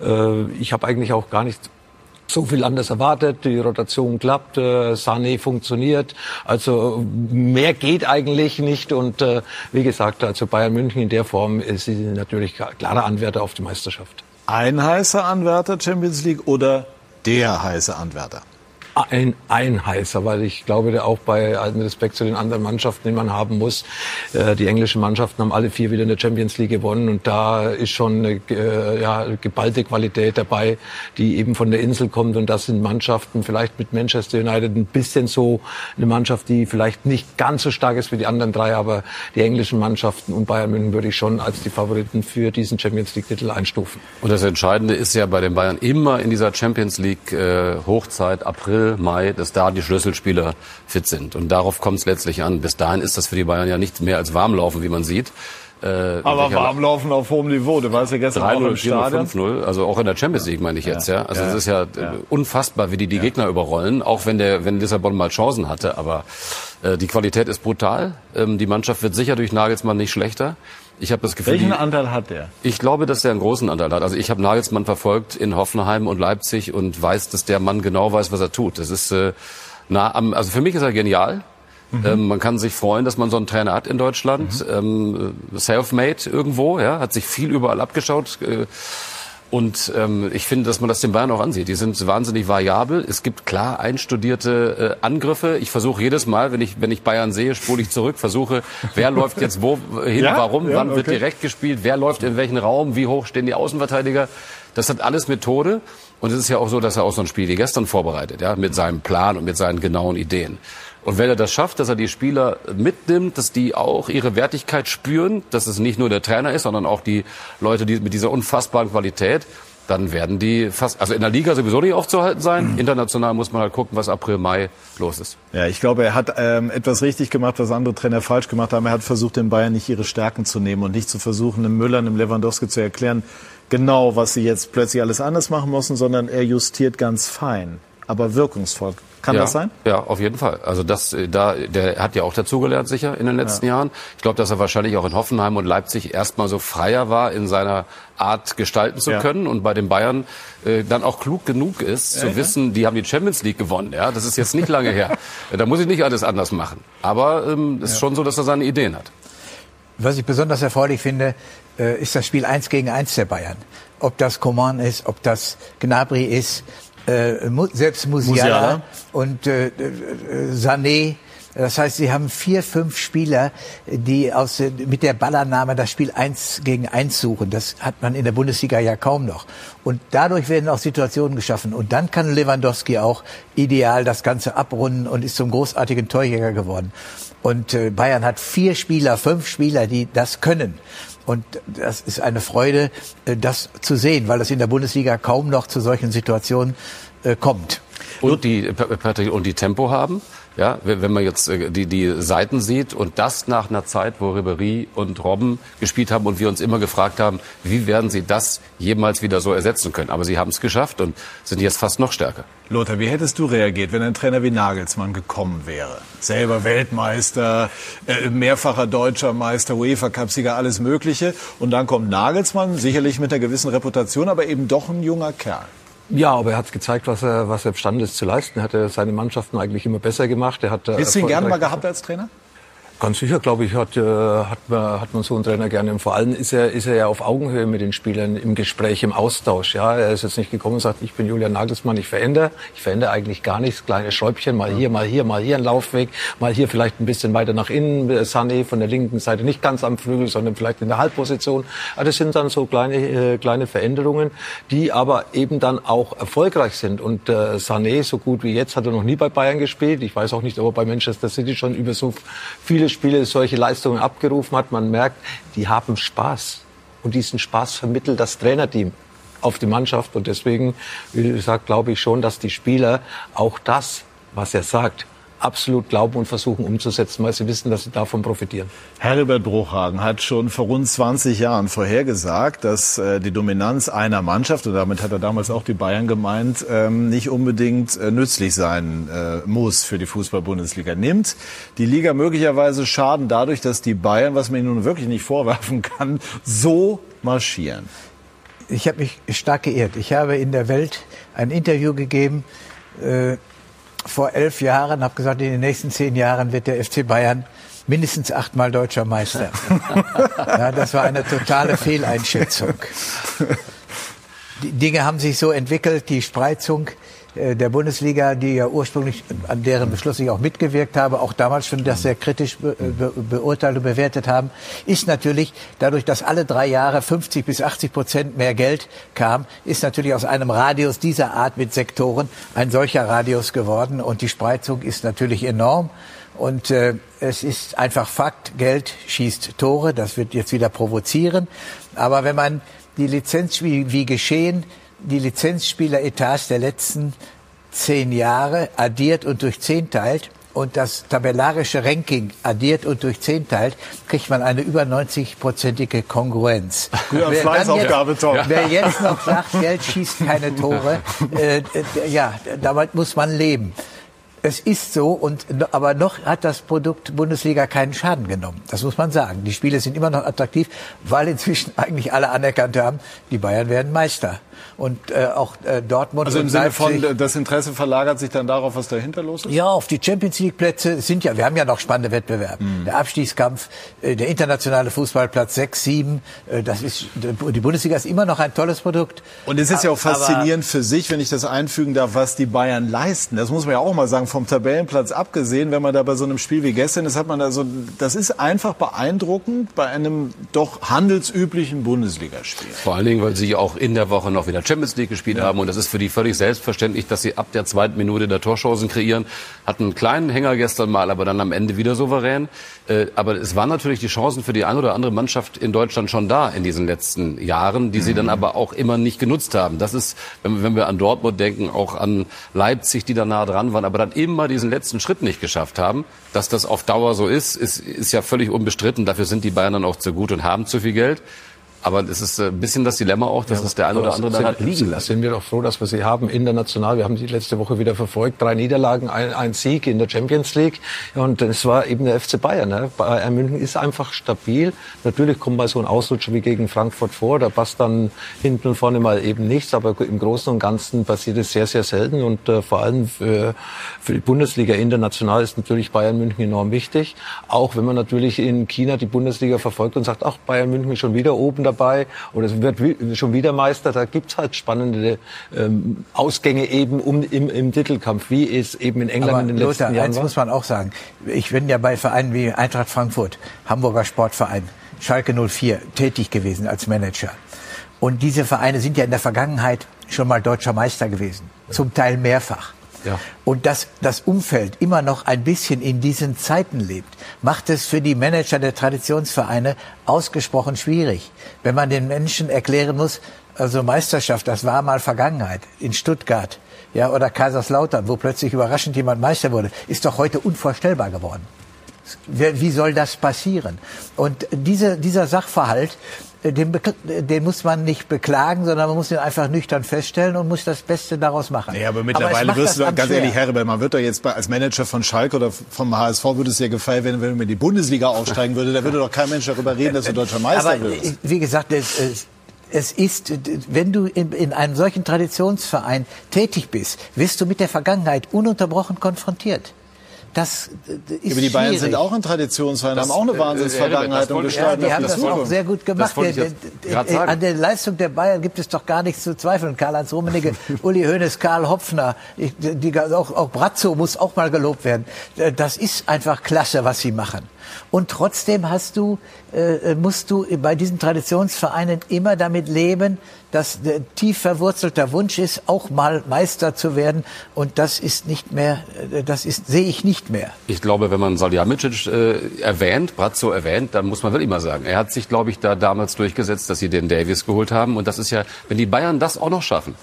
äh ich habe eigentlich auch gar nicht so viel anders erwartet. Die Rotation klappt, äh, Sané funktioniert. Also mehr geht eigentlich nicht. Und äh, wie gesagt, also Bayern München in der Form ist natürlich klarer Anwärter auf die Meisterschaft ein heißer Anwärter Champions League oder der heiße Anwärter? Ein, ein heißer, weil ich glaube, auch bei allem Respekt zu den anderen Mannschaften, den man haben muss, äh, die englischen Mannschaften haben alle vier wieder in der Champions League gewonnen und da ist schon eine äh, ja, geballte Qualität dabei, die eben von der Insel kommt und das sind Mannschaften, vielleicht mit Manchester United ein bisschen so eine Mannschaft, die vielleicht nicht ganz so stark ist wie die anderen drei, aber die englischen Mannschaften und Bayern München würde ich schon als die Favoriten für diesen Champions League Titel einstufen. Und das Entscheidende ist ja bei den Bayern immer in dieser Champions League äh, Hochzeit April Mai, dass da die Schlüsselspieler fit sind. Und darauf kommt es letztlich an. Bis dahin ist das für die Bayern ja nicht mehr als Warmlaufen, wie man sieht. Äh, aber Warmlaufen auf hohem Niveau. Du weißt ja gestern 3 -0, auch im Stadion. 5-0, also auch in der Champions League meine ich jetzt, ja. ja. Also es ist ja, ja, unfassbar, wie die die Gegner überrollen, auch wenn der, wenn Lissabon mal Chancen hatte. Aber äh, die Qualität ist brutal. Ähm, die Mannschaft wird sicher durch Nagelsmann nicht schlechter. Ich habe das Gefühl. Welchen Anteil hat der? Ich glaube, dass der einen großen Anteil hat. Also ich habe Nagelsmann verfolgt in Hoffenheim und Leipzig und weiß, dass der Mann genau weiß, was er tut. Das ist äh, nah am, also für mich ist er genial. Mhm. Ähm, man kann sich freuen, dass man so einen Trainer hat in Deutschland. Mhm. Ähm, Self-made irgendwo, ja, hat sich viel überall abgeschaut. Äh, und ähm, ich finde, dass man das den Bayern auch ansieht. Die sind wahnsinnig variabel. Es gibt klar einstudierte äh, Angriffe. Ich versuche jedes Mal, wenn ich, wenn ich Bayern sehe, spule ich zurück, versuche, wer läuft jetzt wo hin, ja? warum, ja, wann okay. wird direkt gespielt, wer läuft in welchen Raum, wie hoch stehen die Außenverteidiger. Das hat alles Methode. Und es ist ja auch so, dass er auch so ein Spiel wie gestern vorbereitet, ja, mit seinem Plan und mit seinen genauen Ideen. Und wenn er das schafft, dass er die Spieler mitnimmt, dass die auch ihre Wertigkeit spüren, dass es nicht nur der Trainer ist, sondern auch die Leute, die mit dieser unfassbaren Qualität, dann werden die fast, also in der Liga sowieso nicht aufzuhalten sein. Mhm. International muss man halt gucken, was April, Mai los ist. Ja, ich glaube, er hat ähm, etwas richtig gemacht, was andere Trainer falsch gemacht haben. Er hat versucht, den Bayern nicht ihre Stärken zu nehmen und nicht zu versuchen, einem Müller, einem Lewandowski zu erklären, genau, was sie jetzt plötzlich alles anders machen müssen, sondern er justiert ganz fein, aber wirkungsvoll. Kann ja, das sein? Ja, auf jeden Fall. Also das, äh, da, der hat ja auch dazugelernt sicher in den letzten ja. Jahren. Ich glaube, dass er wahrscheinlich auch in Hoffenheim und Leipzig erstmal so freier war in seiner Art gestalten zu ja. können und bei den Bayern äh, dann auch klug genug ist ja, zu wissen, die haben die Champions League gewonnen. Ja, das ist jetzt nicht lange her. da muss ich nicht alles anders machen. Aber ähm, ist schon so, dass er seine Ideen hat. Was ich besonders erfreulich finde, äh, ist das Spiel 1 gegen 1 der Bayern. Ob das Coman ist, ob das Gnabry ist, äh, selbst Musiala, Musiala. und äh, äh, Sané. Das heißt, sie haben vier, fünf Spieler, die aus, mit der Ballannahme das Spiel eins gegen eins suchen. Das hat man in der Bundesliga ja kaum noch. Und dadurch werden auch Situationen geschaffen. Und dann kann Lewandowski auch ideal das Ganze abrunden und ist zum großartigen Torjäger geworden. Und äh, Bayern hat vier Spieler, fünf Spieler, die das können. Und das ist eine Freude, äh, das zu sehen, weil es in der Bundesliga kaum noch zu solchen Situationen äh, kommt. Und die, und die Tempo haben? Ja, wenn man jetzt äh, die, die Seiten sieht und das nach einer Zeit, wo Ribery und Robben gespielt haben und wir uns immer gefragt haben, wie werden sie das jemals wieder so ersetzen können. Aber sie haben es geschafft und sind jetzt fast noch stärker. Lothar, wie hättest du reagiert, wenn ein Trainer wie Nagelsmann gekommen wäre? Selber Weltmeister, äh, mehrfacher deutscher Meister, UEFA-Cupsieger, alles Mögliche. Und dann kommt Nagelsmann, sicherlich mit einer gewissen Reputation, aber eben doch ein junger Kerl. Ja, aber er hat gezeigt, was er, was er imstande ist zu leisten. Er hat seine Mannschaften eigentlich immer besser gemacht. Er hat, Hättest du ihn gerne mal gehabt als Trainer? Ganz sicher, glaube ich, hat, äh, hat, man, hat man so einen Trainer gerne. Und vor allem ist er, ist er ja auf Augenhöhe mit den Spielern im Gespräch, im Austausch. Ja, er ist jetzt nicht gekommen und sagt, ich bin Julian Nagelsmann, ich verändere. Ich verändere eigentlich gar nichts. Kleine Schräubchen, mal hier, mal hier, mal hier ein Laufweg, mal hier vielleicht ein bisschen weiter nach innen. Sané von der linken Seite nicht ganz am Flügel, sondern vielleicht in der Halbposition. Aber das sind dann so kleine, äh, kleine Veränderungen, die aber eben dann auch erfolgreich sind. Und äh, Sané, so gut wie jetzt, hat er noch nie bei Bayern gespielt. Ich weiß auch nicht, ob er bei Manchester City schon über so viele viele Spiele solche Leistungen abgerufen hat. Man merkt, die haben Spaß. Und diesen Spaß vermittelt das Trainerteam auf die Mannschaft. Und deswegen, wie gesagt, glaube ich schon, dass die Spieler auch das, was er sagt, absolut glauben und versuchen umzusetzen, weil sie wissen, dass sie davon profitieren. Herbert Bruchhagen hat schon vor rund 20 Jahren vorhergesagt, dass äh, die Dominanz einer Mannschaft, und damit hat er damals auch die Bayern gemeint, ähm, nicht unbedingt äh, nützlich sein äh, muss für die Fußball-Bundesliga. Nimmt die Liga möglicherweise Schaden dadurch, dass die Bayern, was man ihnen nun wirklich nicht vorwerfen kann, so marschieren? Ich habe mich stark geirrt. Ich habe in der Welt ein Interview gegeben, äh, vor elf Jahren, habe gesagt, in den nächsten zehn Jahren wird der FC Bayern mindestens achtmal deutscher Meister. ja, das war eine totale Fehleinschätzung. Die Dinge haben sich so entwickelt, die Spreizung der Bundesliga, die ja ursprünglich an deren Beschluss ich auch mitgewirkt habe, auch damals schon das sehr kritisch be beurteilt und bewertet haben, ist natürlich dadurch, dass alle drei Jahre 50 bis 80 Prozent mehr Geld kam, ist natürlich aus einem Radius dieser Art mit Sektoren ein solcher Radius geworden und die Spreizung ist natürlich enorm. Und äh, es ist einfach Fakt, Geld schießt Tore, das wird jetzt wieder provozieren. Aber wenn man die Lizenz wie, wie geschehen die Lizenzspieler-Etats der letzten zehn Jahre addiert und durch zehn teilt und das tabellarische Ranking addiert und durch zehn teilt, kriegt man eine über 90-prozentige Kongruenz. Ja, wer, Fleißaufgabe, jetzt, Tom. wer jetzt noch sagt, Geld schießt keine Tore, äh, äh, ja, damit muss man leben. Es ist so, und, aber noch hat das Produkt Bundesliga keinen Schaden genommen. Das muss man sagen. Die Spiele sind immer noch attraktiv, weil inzwischen eigentlich alle anerkannt haben, die Bayern werden Meister und äh, auch äh, Dortmund. Also im Sinne von, das Interesse verlagert sich dann darauf, was dahinter los ist? Ja, auf die Champions League Plätze sind ja, wir haben ja noch spannende Wettbewerbe. Mhm. Der Abstiegskampf, äh, der internationale Fußballplatz 6, 7, äh, das ist, die Bundesliga ist immer noch ein tolles Produkt. Und es ist ja auch faszinierend für sich, wenn ich das einfügen darf, was die Bayern leisten. Das muss man ja auch mal sagen, vom Tabellenplatz abgesehen, wenn man da bei so einem Spiel wie gestern ist, hat man da so, das ist einfach beeindruckend bei einem doch handelsüblichen Bundesligaspiel. Vor allen Dingen, weil sie auch in der Woche noch wieder Champions League gespielt ja. haben. Und das ist für die völlig selbstverständlich, dass sie ab der zweiten Minute der Torchancen kreieren. Hatten einen kleinen Hänger gestern mal, aber dann am Ende wieder souverän. Äh, aber es waren natürlich die Chancen für die eine oder andere Mannschaft in Deutschland schon da in diesen letzten Jahren, die sie dann mhm. aber auch immer nicht genutzt haben. Das ist, wenn wir an Dortmund denken, auch an Leipzig, die da nah dran waren, aber dann immer diesen letzten Schritt nicht geschafft haben. Dass das auf Dauer so ist, ist, ist ja völlig unbestritten. Dafür sind die Bayern dann auch zu gut und haben zu viel Geld. Aber es ist äh, ein bisschen das Dilemma auch, dass ja, es der eine oder andere dann hat liegen lassen. Sind wir doch froh, dass wir sie haben international. Wir haben sie letzte Woche wieder verfolgt. Drei Niederlagen, ein, ein Sieg in der Champions League. Und es war eben der FC Bayern. Ne? Bayern München ist einfach stabil. Natürlich kommt mal so ein Ausrutscher wie gegen Frankfurt vor. Da passt dann hinten und vorne mal eben nichts. Aber im Großen und Ganzen passiert es sehr, sehr selten. Und äh, vor allem für, für die Bundesliga international ist natürlich Bayern München enorm wichtig. Auch wenn man natürlich in China die Bundesliga verfolgt und sagt, ach, Bayern München ist schon wieder oben dabei oder es wird schon wieder Meister. Da gibt's halt spannende ähm, Ausgänge eben um, im, im Titelkampf, wie es eben in England Aber in den Lothar, letzten Jahren eins war. muss man auch sagen. Ich bin ja bei Vereinen wie Eintracht Frankfurt, Hamburger Sportverein, Schalke 04 tätig gewesen als Manager. Und diese Vereine sind ja in der Vergangenheit schon mal deutscher Meister gewesen. Zum Teil mehrfach. Ja. Und dass das Umfeld immer noch ein bisschen in diesen Zeiten lebt, macht es für die Manager der Traditionsvereine ausgesprochen schwierig. Wenn man den Menschen erklären muss, also Meisterschaft, das war mal Vergangenheit in Stuttgart, ja, oder Kaiserslautern, wo plötzlich überraschend jemand Meister wurde, ist doch heute unvorstellbar geworden. Wie soll das passieren? Und diese, dieser Sachverhalt, den, den, muss man nicht beklagen, sondern man muss ihn einfach nüchtern feststellen und muss das Beste daraus machen. Ja, aber mittlerweile aber wirst du, ganz schwer. ehrlich, Herbert, man wird doch jetzt als Manager von Schalke oder vom HSV würde es dir gefallen, wenn, wenn man in die Bundesliga aufsteigen würde, da würde doch kein Mensch darüber reden, dass du deutscher Meister aber, wirst. Wie gesagt, es, es, es ist, wenn du in, in, einem solchen Traditionsverein tätig bist, wirst du mit der Vergangenheit ununterbrochen konfrontiert. Das ist Aber die Bayern schwierig. sind auch ein Traditionsverein, haben auch eine äh, Wahnsinnsvergangenheit und gestalten ja, Die haben das auch sehr gut gemacht. Der, an der Leistung der Bayern gibt es doch gar nichts zu zweifeln. Karl-Heinz Rummenigge, Uli Hoeneß, Karl Hopfner, ich, die, auch, auch Brazzo muss auch mal gelobt werden. Das ist einfach klasse, was sie machen. Und trotzdem hast du, äh, musst du bei diesen Traditionsvereinen immer damit leben, dass der tief verwurzelter Wunsch ist, auch mal Meister zu werden. Und das ist nicht mehr, äh, das ist, sehe ich nicht mehr. Ich glaube, wenn man Salihamidzic äh, erwähnt, Brazzo erwähnt, dann muss man wirklich mal sagen, er hat sich, glaube ich, da damals durchgesetzt, dass sie den Davies geholt haben. Und das ist ja, wenn die Bayern das auch noch schaffen,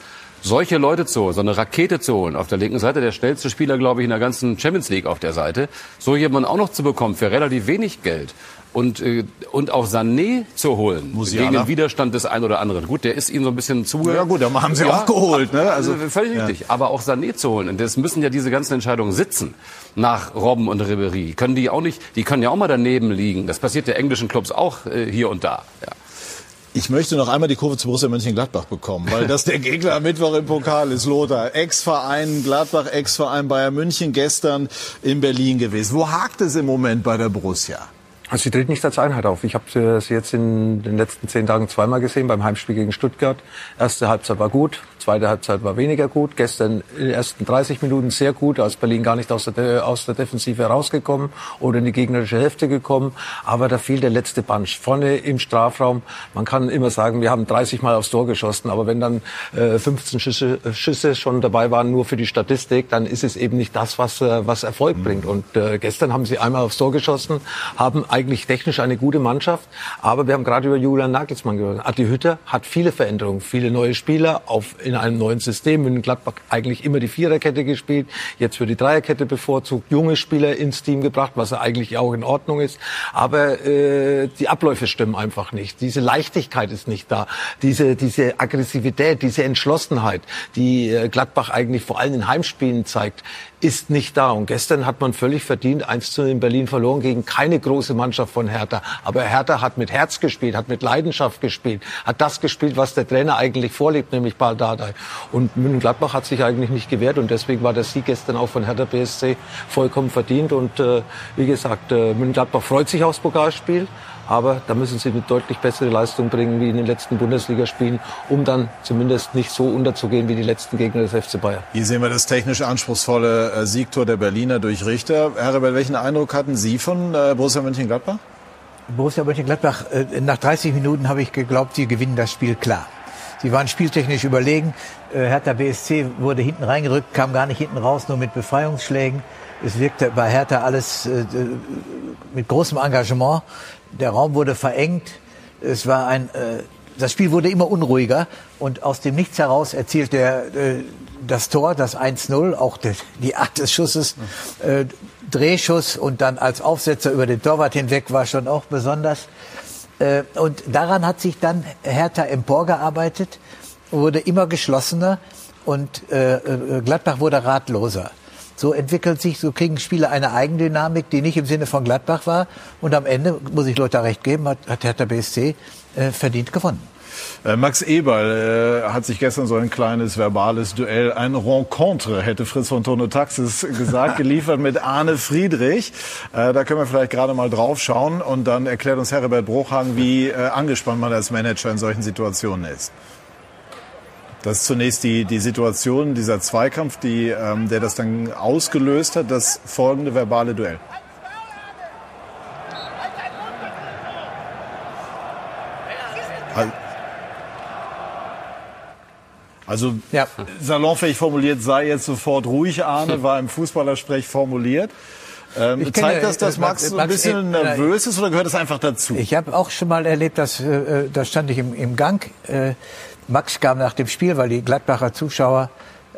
solche Leute zu holen, so eine Rakete zu holen, auf der linken Seite der schnellste Spieler, glaube ich, in der ganzen Champions League auf der Seite, so jemanden auch noch zu bekommen für relativ wenig Geld und, äh, und auch Sané zu holen Musiala. gegen den Widerstand des einen oder anderen. Gut, der ist ihnen so ein bisschen zu. Ja gut, da haben sie ja, auch geholt. Ne? Also, also völlig ja. richtig. Aber auch Sané zu holen. Und das müssen ja diese ganzen Entscheidungen sitzen nach Robben und Ribery. Können die auch nicht, die können ja auch mal daneben liegen. Das passiert der englischen Clubs auch äh, hier und da. Ja. Ich möchte noch einmal die Kurve zu Borussia Mönchengladbach bekommen, weil das der Gegner am Mittwoch im Pokal ist. Lothar, Ex-Verein Gladbach, Ex-Verein Bayern München gestern in Berlin gewesen. Wo hakt es im Moment bei der Borussia? Also sie tritt nicht als Einheit auf. Ich habe sie jetzt in den letzten zehn Tagen zweimal gesehen, beim Heimspiel gegen Stuttgart. Erste Halbzeit war gut, zweite Halbzeit war weniger gut. Gestern in den ersten 30 Minuten sehr gut, als Berlin gar nicht aus der, aus der Defensive rausgekommen oder in die gegnerische Hälfte gekommen. Aber da fiel der letzte Bunch. Vorne im Strafraum, man kann immer sagen, wir haben 30 Mal aufs Tor geschossen, aber wenn dann äh, 15 Schüsse, Schüsse schon dabei waren, nur für die Statistik, dann ist es eben nicht das, was, äh, was Erfolg mhm. bringt. Und äh, gestern haben sie einmal aufs Tor geschossen, haben eigentlich technisch eine gute Mannschaft. Aber wir haben gerade über Julian Nagelsmann gehört. Adi Hütter hat viele Veränderungen, viele neue Spieler auf, in einem neuen System. In Gladbach eigentlich immer die Viererkette gespielt. Jetzt wird die Dreierkette bevorzugt. Junge Spieler ins Team gebracht, was eigentlich auch in Ordnung ist. Aber äh, die Abläufe stimmen einfach nicht. Diese Leichtigkeit ist nicht da. Diese, diese Aggressivität, diese Entschlossenheit, die äh, Gladbach eigentlich vor allem in Heimspielen zeigt, ist nicht da. Und gestern hat man völlig verdient 1 zu in Berlin verloren gegen keine große Mannschaft von Hertha. Aber Hertha hat mit Herz gespielt, hat mit Leidenschaft gespielt, hat das gespielt, was der Trainer eigentlich vorlebt, nämlich Paul Dardai. Und München-Gladbach hat sich eigentlich nicht gewehrt und deswegen war der Sieg gestern auch von Hertha BSC vollkommen verdient. Und äh, wie gesagt, äh, München-Gladbach freut sich aufs Pokalspiel. Aber da müssen sie eine deutlich bessere Leistung bringen wie in den letzten Bundesligaspielen, um dann zumindest nicht so unterzugehen wie die letzten Gegner des FC Bayern. Hier sehen wir das technisch anspruchsvolle äh, Siegtor der Berliner durch Richter. Herr Rebell, welchen Eindruck hatten Sie von äh, Borussia Mönchengladbach? Borussia Mönchengladbach, äh, nach 30 Minuten habe ich geglaubt, sie gewinnen das Spiel klar. Sie waren spieltechnisch überlegen. Hertha BSC wurde hinten reingedrückt, kam gar nicht hinten raus, nur mit Befreiungsschlägen. Es wirkte bei Hertha alles mit großem Engagement der Raum wurde verengt. Es war ein, äh, das Spiel wurde immer unruhiger und aus dem Nichts heraus erzielt der äh, das Tor, das 1-0, auch de, die Art des Schusses, äh, Drehschuss und dann als Aufsetzer über den Torwart hinweg war schon auch besonders. Äh, und daran hat sich dann Hertha emporgearbeitet, wurde immer geschlossener und äh, äh, Gladbach wurde ratloser. So entwickelt sich, so kriegen Spiele eine Eigendynamik, die nicht im Sinne von Gladbach war. Und am Ende, muss ich Lothar recht geben, hat, hat Hertha BSC äh, verdient gewonnen. Äh, Max Eberl äh, hat sich gestern so ein kleines verbales Duell, ein Rencontre, hätte Fritz von Tono Taxis gesagt, geliefert mit Arne Friedrich. Äh, da können wir vielleicht gerade mal drauf schauen und dann erklärt uns Herbert Bruchhagen, wie äh, angespannt man als Manager in solchen Situationen ist. Das ist zunächst die, die Situation, dieser Zweikampf, die, ähm, der das dann ausgelöst hat, das folgende verbale Duell. Also ja. salonfähig formuliert, sei jetzt sofort ruhig, Arne, war im Fußballersprech formuliert. Ähm, zeigt das, dass Max, Max ein bisschen äh, nervös ist oder gehört das einfach dazu? Ich habe auch schon mal erlebt, dass äh, da stand ich im, im Gang. Äh, Max kam nach dem Spiel, weil die Gladbacher Zuschauer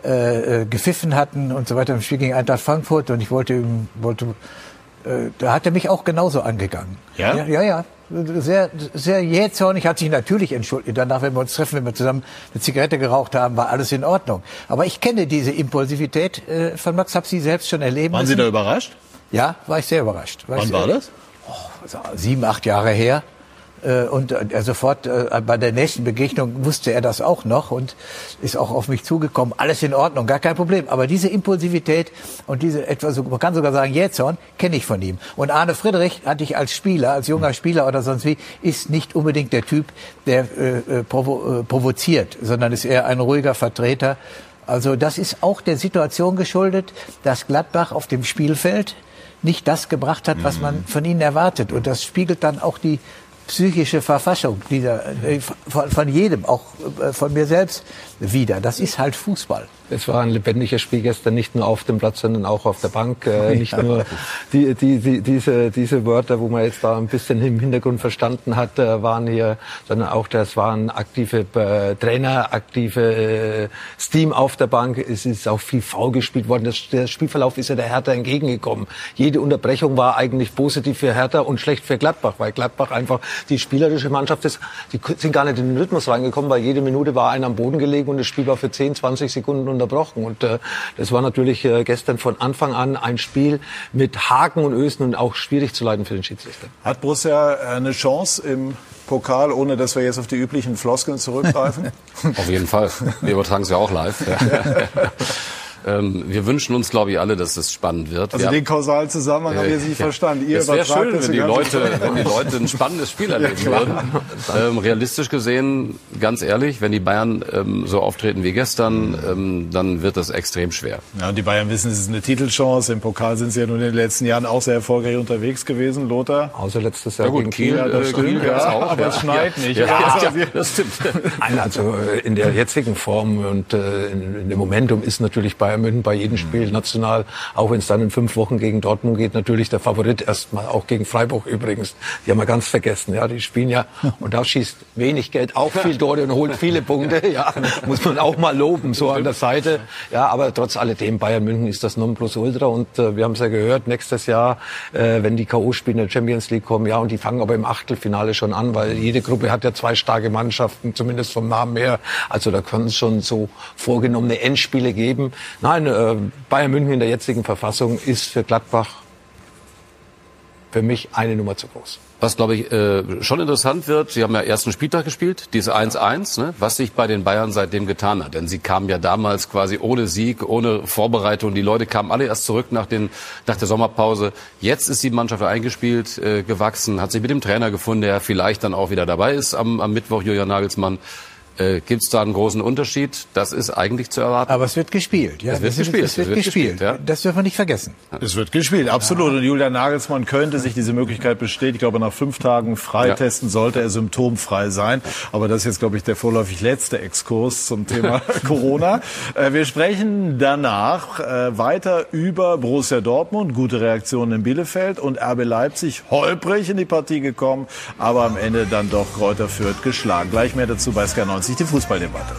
äh, äh, gepfiffen hatten und so weiter im Spiel gegen Eintracht Frankfurt und ich wollte ihm, wollte, äh, da hat er mich auch genauso angegangen. Ja? Ja, ja. ja. Sehr, sehr jähzornig, hat sich natürlich entschuldigt. Danach, wenn wir uns treffen, wenn wir zusammen eine Zigarette geraucht haben, war alles in Ordnung. Aber ich kenne diese Impulsivität äh, von Max, habe sie selbst schon erleben Waren müssen. Sie da überrascht? Ja, war ich sehr überrascht. War Wann war das? Oh, sieben, acht Jahre her. Äh, und äh, sofort äh, bei der nächsten Begegnung wusste er das auch noch und ist auch auf mich zugekommen. Alles in Ordnung, gar kein Problem. Aber diese Impulsivität und diese etwas, man kann sogar sagen Jähzorn, kenne ich von ihm. Und Arne Friedrich hatte ich als Spieler, als junger Spieler oder sonst wie, ist nicht unbedingt der Typ, der äh, provo äh, provoziert, sondern ist eher ein ruhiger Vertreter. Also das ist auch der Situation geschuldet, dass Gladbach auf dem Spielfeld nicht das gebracht hat, was man von ihnen erwartet. Und das spiegelt dann auch die psychische Verfassung dieser, äh, von, von jedem, auch äh, von mir selbst wieder. Das ist halt Fußball. Es war ein lebendiges Spiel gestern, nicht nur auf dem Platz, sondern auch auf der Bank. Äh, nicht nur die, die, die, diese, diese Wörter, wo man jetzt da ein bisschen im Hintergrund verstanden hat, äh, waren hier, sondern auch das waren aktive Trainer, aktive äh, Steam auf der Bank. Es ist auch viel faul gespielt worden. Das, der Spielverlauf ist ja der Hertha entgegengekommen. Jede Unterbrechung war eigentlich positiv für Hertha und schlecht für Gladbach, weil Gladbach einfach die spielerische Mannschaft ist. Die sind gar nicht in den Rhythmus reingekommen, weil jede Minute war einer am Boden gelegen und das Spiel war für 10, 20 Sekunden unterbrochen. Und äh, das war natürlich äh, gestern von Anfang an ein Spiel mit Haken und Ösen und auch schwierig zu leiten für den Schiedsrichter. Hat Borussia äh, eine Chance im Pokal, ohne dass wir jetzt auf die üblichen Floskeln zurückgreifen? auf jeden Fall. Wir übertragen es ja auch live. Ähm, wir wünschen uns, glaube ich, alle, dass es spannend wird. Also wir den kausalen Zusammenhang äh, haben wir nicht ja. verstanden. Ihr es wäre schön, wenn die, Leute, wenn die Leute ein spannendes Spiel erleben ja, würden. Ähm, realistisch gesehen, ganz ehrlich, wenn die Bayern ähm, so auftreten wie gestern, ähm, dann wird das extrem schwer. Ja, und die Bayern wissen, es ist eine Titelchance. Im Pokal sind sie ja nun in den letzten Jahren auch sehr erfolgreich unterwegs gewesen, Lothar. Außer letztes Jahr ja, gut, gegen Kiel. Kiel das äh, stimmt, Kiel ja, auch, aber es schneit nicht. Ja, das stimmt. Also äh, in der jetzigen Form und äh, in, in dem Momentum ist natürlich Bayern München bei jedem Spiel national, auch wenn es dann in fünf Wochen gegen Dortmund geht, natürlich der Favorit erstmal, auch gegen Freiburg übrigens. Die haben wir ganz vergessen. Ja, die spielen ja und da schießt wenig Geld auch viel Tore und holt viele Punkte. Ja, muss man auch mal loben so an der Seite. Ja, aber trotz alledem Bayern München ist das Nonplusultra und äh, wir haben es ja gehört nächstes Jahr, äh, wenn die KO-Spiele in der Champions League kommen, ja und die fangen aber im Achtelfinale schon an, weil jede Gruppe hat ja zwei starke Mannschaften, zumindest vom Namen her. Also da können es schon so vorgenommene Endspiele geben. Nein, äh, Bayern München in der jetzigen Verfassung ist für Gladbach für mich eine Nummer zu groß. Was, glaube ich, äh, schon interessant wird, Sie haben ja ersten Spieltag gespielt, diese 1-1, ne, was sich bei den Bayern seitdem getan hat. Denn sie kamen ja damals quasi ohne Sieg, ohne Vorbereitung. Die Leute kamen alle erst zurück nach, den, nach der Sommerpause. Jetzt ist die Mannschaft eingespielt, äh, gewachsen, hat sich mit dem Trainer gefunden, der vielleicht dann auch wieder dabei ist am, am Mittwoch, Julian Nagelsmann. Äh, Gibt es da einen großen Unterschied? Das ist eigentlich zu erwarten. Aber es wird gespielt. Ja? Es wird, gespielt. Es wird, es wird gespielt. gespielt ja? Das dürfen wir nicht vergessen. Es wird gespielt, absolut. Ja. Und Julian Nagelsmann könnte sich diese Möglichkeit bestehen. Ich glaube, nach fünf Tagen freitesten ja. sollte er symptomfrei sein. Aber das ist jetzt, glaube ich, der vorläufig letzte Exkurs zum Thema Corona. Äh, wir sprechen danach äh, weiter über Borussia Dortmund, gute Reaktionen in Bielefeld und RB Leipzig holprig in die Partie gekommen, aber am Ende dann doch Kräuter Fürth geschlagen. Gleich mehr dazu bei Sky 90 die Fußballdebatte.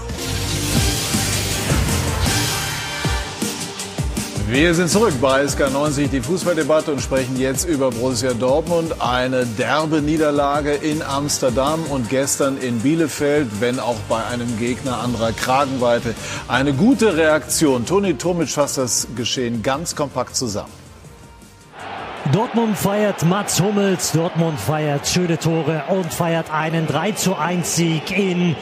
Wir sind zurück bei SK90, die Fußballdebatte und sprechen jetzt über Borussia Dortmund. Eine derbe Niederlage in Amsterdam und gestern in Bielefeld, wenn auch bei einem Gegner anderer Kragenweite. Eine gute Reaktion. Toni Tomic fasst das Geschehen ganz kompakt zusammen. Dortmund feiert Mats Hummels, Dortmund feiert schöne Tore und feiert einen 3 zu 1 Sieg in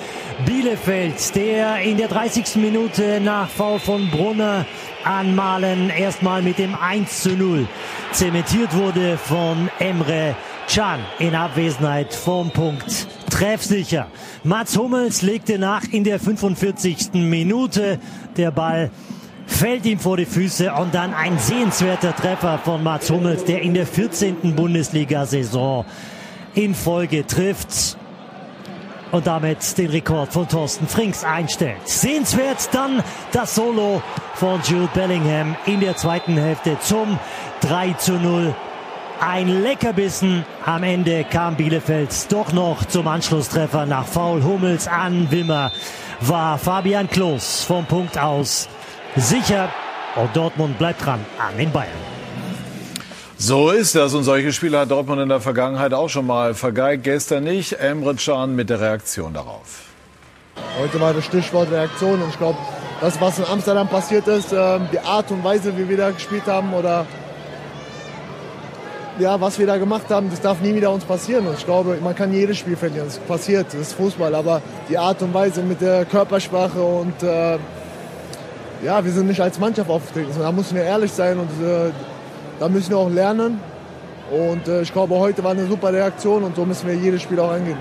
Bielefeld, der in der 30. Minute nach Foul von Brunner anmalen erstmal mit dem 1 zu 0 zementiert wurde von Emre Can in Abwesenheit vom Punkt treffsicher. Mats Hummels legte nach in der 45. Minute. Der Ball fällt ihm vor die Füße und dann ein sehenswerter Treffer von Mats Hummels, der in der 14. Bundesliga-Saison in Folge trifft und damit den Rekord von Thorsten Frings einstellt. Sehenswert dann das Solo von Jude Bellingham in der zweiten Hälfte zum 3 zu 0. Ein Leckerbissen. Am Ende kam Bielefeld doch noch zum Anschlusstreffer nach Foul Hummels an Wimmer. War Fabian Klos vom Punkt aus sicher. Und Dortmund bleibt dran an den Bayern. So ist das. Und solche Spiele hat Dortmund in der Vergangenheit auch schon mal vergeigt. Gestern nicht. Emre Can mit der Reaktion darauf. Heute war das Stichwort Reaktion. Und ich glaube, das, was in Amsterdam passiert ist, ähm, die Art und Weise, wie wir da gespielt haben oder ja, was wir da gemacht haben, das darf nie wieder uns passieren. Und ich glaube, man kann jedes Spiel verlieren. Das passiert, das ist Fußball. Aber die Art und Weise mit der Körpersprache und äh, ja, wir sind nicht als Mannschaft aufgetreten. Da müssen wir ehrlich sein und äh, da müssen wir auch lernen. Und äh, ich glaube, heute war eine super Reaktion und so müssen wir jedes Spiel auch angehen.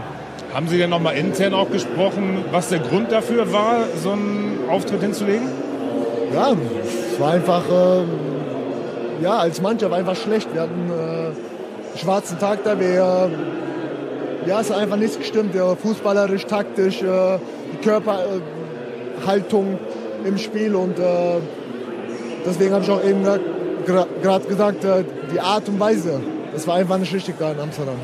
Haben Sie denn noch mal intern auch gesprochen, was der Grund dafür war, so einen Auftritt hinzulegen? Ja, es war einfach äh, ja, als Mannschaft einfach schlecht. Wir hatten äh, einen schwarzen Tag da. Wir, ja, es hat einfach nichts gestimmt. Ja, fußballerisch, taktisch, äh, die Körperhaltung im Spiel und äh, deswegen habe ich auch eben gerade gesagt, äh, die Art und Weise, das war einfach nicht richtig da in Amsterdam.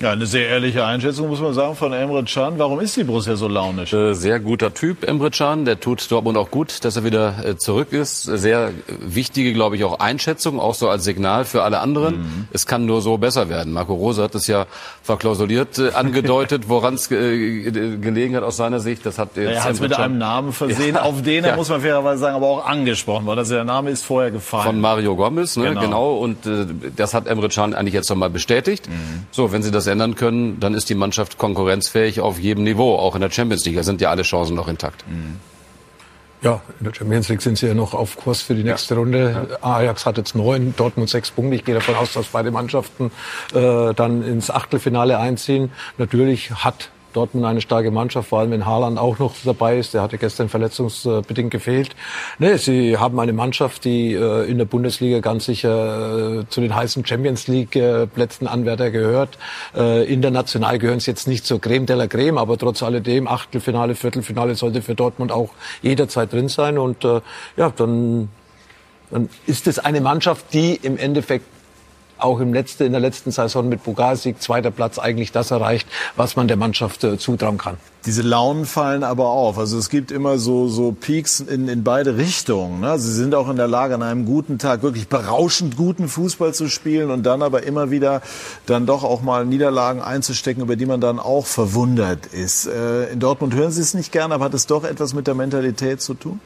Ja, eine sehr ehrliche Einschätzung, muss man sagen, von Emre Can. Warum ist die Borussia so launisch? Äh, sehr guter Typ, Emre Can. Der tut Dortmund auch gut, dass er wieder äh, zurück ist. Sehr wichtige, glaube ich, auch Einschätzung, auch so als Signal für alle anderen. Mhm. Es kann nur so besser werden. Marco Rose hat es ja verklausuliert äh, angedeutet, woran es gelegen hat aus seiner Sicht. Das hat jetzt er hat es mit Can. einem Namen versehen, ja. auf den er, ja. muss man fairerweise sagen, aber auch angesprochen worden. Also der Name ist vorher gefallen. Von Mario Gomez, ne? genau. genau. Und äh, das hat Emre Can eigentlich jetzt nochmal bestätigt. Mhm. So, wenn Sie das ändern können, dann ist die Mannschaft konkurrenzfähig auf jedem Niveau, auch in der Champions League. Da sind ja alle Chancen noch intakt. Mhm. Ja, in der Champions League sind sie ja noch auf Kurs für die nächste ja. Runde. Ja. Ajax hat jetzt neun, Dortmund sechs Punkte. Ich gehe davon aus, dass beide Mannschaften äh, dann ins Achtelfinale einziehen. Natürlich hat Dortmund eine starke Mannschaft, vor allem wenn Haaland auch noch dabei ist. Der hatte gestern verletzungsbedingt gefehlt. Nee, sie haben eine Mannschaft, die äh, in der Bundesliga ganz sicher äh, zu den heißen Champions League äh, Anwärter gehört. international gehören sie jetzt nicht zur Creme de la Creme, aber trotz alledem Achtelfinale, Viertelfinale sollte für Dortmund auch jederzeit drin sein. Und ja, dann dann ist es eine Mannschaft, die im Endeffekt auch im letzte, in der letzten Saison mit Pokalsieg, zweiter Platz, eigentlich das erreicht, was man der Mannschaft äh, zutrauen kann. Diese Launen fallen aber auf. Also es gibt immer so, so Peaks in, in beide Richtungen. Ne? Sie sind auch in der Lage, an einem guten Tag wirklich berauschend guten Fußball zu spielen und dann aber immer wieder dann doch auch mal Niederlagen einzustecken, über die man dann auch verwundert ist. Äh, in Dortmund hören Sie es nicht gerne, aber hat es doch etwas mit der Mentalität zu tun?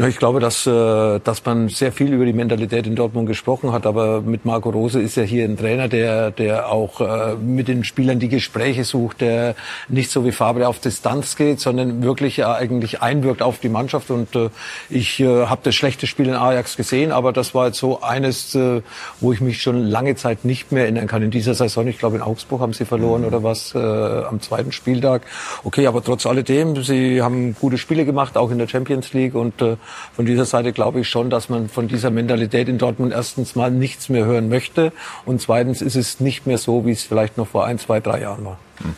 Ja, ich glaube, dass, äh, dass man sehr viel über die Mentalität in Dortmund gesprochen hat, aber mit Marco Rose ist ja hier ein Trainer, der, der auch äh, mit den Spielern die Gespräche sucht, der nicht so wie Fabre auf Distanz geht, sondern wirklich ja eigentlich einwirkt auf die Mannschaft. Und äh, ich äh, habe das schlechte Spiel in Ajax gesehen, aber das war jetzt so eines, äh, wo ich mich schon lange Zeit nicht mehr erinnern kann. In dieser Saison, ich glaube in Augsburg haben sie verloren oder was äh, am zweiten Spieltag. Okay, aber trotz alledem, sie haben gute Spiele gemacht, auch in der Champions League und äh, von dieser Seite glaube ich schon, dass man von dieser Mentalität in Dortmund erstens mal nichts mehr hören möchte und zweitens ist es nicht mehr so, wie es vielleicht noch vor ein, zwei, drei Jahren war. Hm.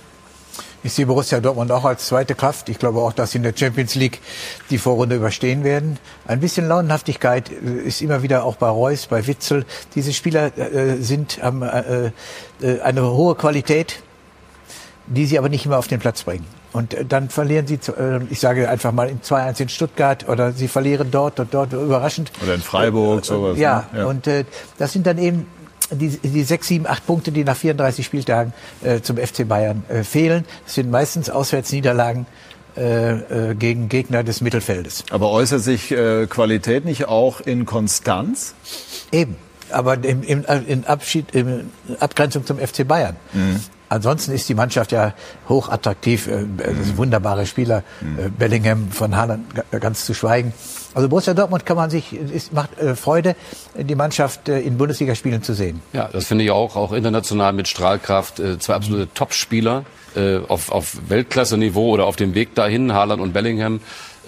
Ich sehe Borussia Dortmund auch als zweite Kraft. Ich glaube auch, dass sie in der Champions League die Vorrunde überstehen werden. Ein bisschen Launenhaftigkeit äh, ist immer wieder auch bei Reus, bei Witzel. Diese Spieler äh, sind haben äh, äh, eine hohe Qualität, die sie aber nicht immer auf den Platz bringen. Und äh, dann verlieren sie, zu, äh, ich sage einfach mal, in 2-1 in Stuttgart oder sie verlieren dort und dort überraschend. Oder in Freiburg, sowas. Ja, ne? ja. und äh, das sind dann eben die, die sechs, sieben, acht Punkte, die nach 34 Spieltagen äh, zum FC Bayern äh, fehlen. Das sind meistens Auswärtsniederlagen äh, äh, gegen Gegner des Mittelfeldes. Aber äußert sich äh, Qualität nicht auch in Konstanz? Eben. Aber im, im, in Abschied, in Abgrenzung zum FC Bayern. Mhm. Ansonsten ist die Mannschaft ja hochattraktiv, äh, das sind wunderbare Spieler, äh, Bellingham von Haaland ga- ganz zu schweigen. Also Borussia Dortmund kann man sich, es macht äh, Freude, die Mannschaft äh, in Bundesligaspielen zu sehen. Ja, das finde ich auch, auch international mit Strahlkraft. Äh, zwei absolute Top-Spieler äh, auf, auf Weltklasse-Niveau oder auf dem Weg dahin, Haaland und Bellingham.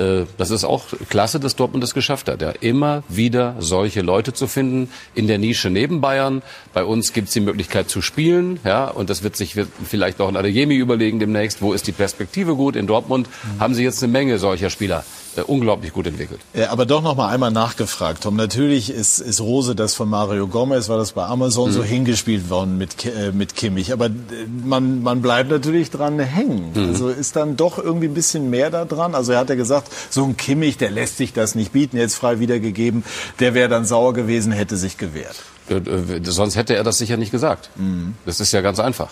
Äh, das ist auch klasse, dass Dortmund das geschafft hat. Ja, immer wieder solche Leute zu finden in der Nische neben Bayern. Bei uns gibt es die Möglichkeit zu spielen, ja, und das wird sich vielleicht auch ein Adeyemi überlegen demnächst. Wo ist die Perspektive gut? In Dortmund haben sie jetzt eine Menge solcher Spieler unglaublich gut entwickelt. Aber doch noch mal einmal nachgefragt, Tom. Natürlich ist, ist Rose das von Mario Gomez, war das bei Amazon Mhm. so hingespielt worden mit, äh, mit Kimmich. Aber äh, man, man bleibt natürlich dran hängen. Mhm. Also ist dann doch irgendwie ein bisschen mehr da dran. Also er hat ja gesagt, so ein Kimmich, der lässt sich das nicht bieten, jetzt frei wiedergegeben. Der wäre dann sauer gewesen, hätte sich gewehrt. Äh, äh, sonst hätte er das sicher nicht gesagt. Das ist ja ganz einfach.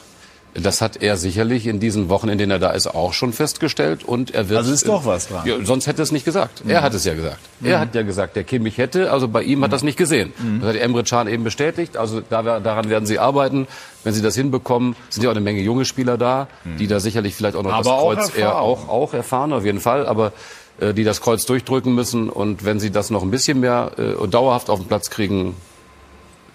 Das hat er sicherlich in diesen Wochen, in denen er da ist, auch schon festgestellt. Und er wird. Also ist doch was dran. Ja, sonst hätte er es nicht gesagt. Er hat es ja gesagt. Er hat ja gesagt, der Kimmich hätte, also bei ihm hat das nicht gesehen. Das hat Emre Can eben bestätigt. Also daran werden sie arbeiten. Wenn sie das hinbekommen, sind ja auch eine Menge junge Spieler da, die da sicherlich vielleicht auch noch Aber das auch Kreuz eher erfahren. auch, auch erfahren, auf jeden Fall. Aber äh, die das Kreuz durchdrücken müssen. Und wenn sie das noch ein bisschen mehr äh, dauerhaft auf den Platz kriegen,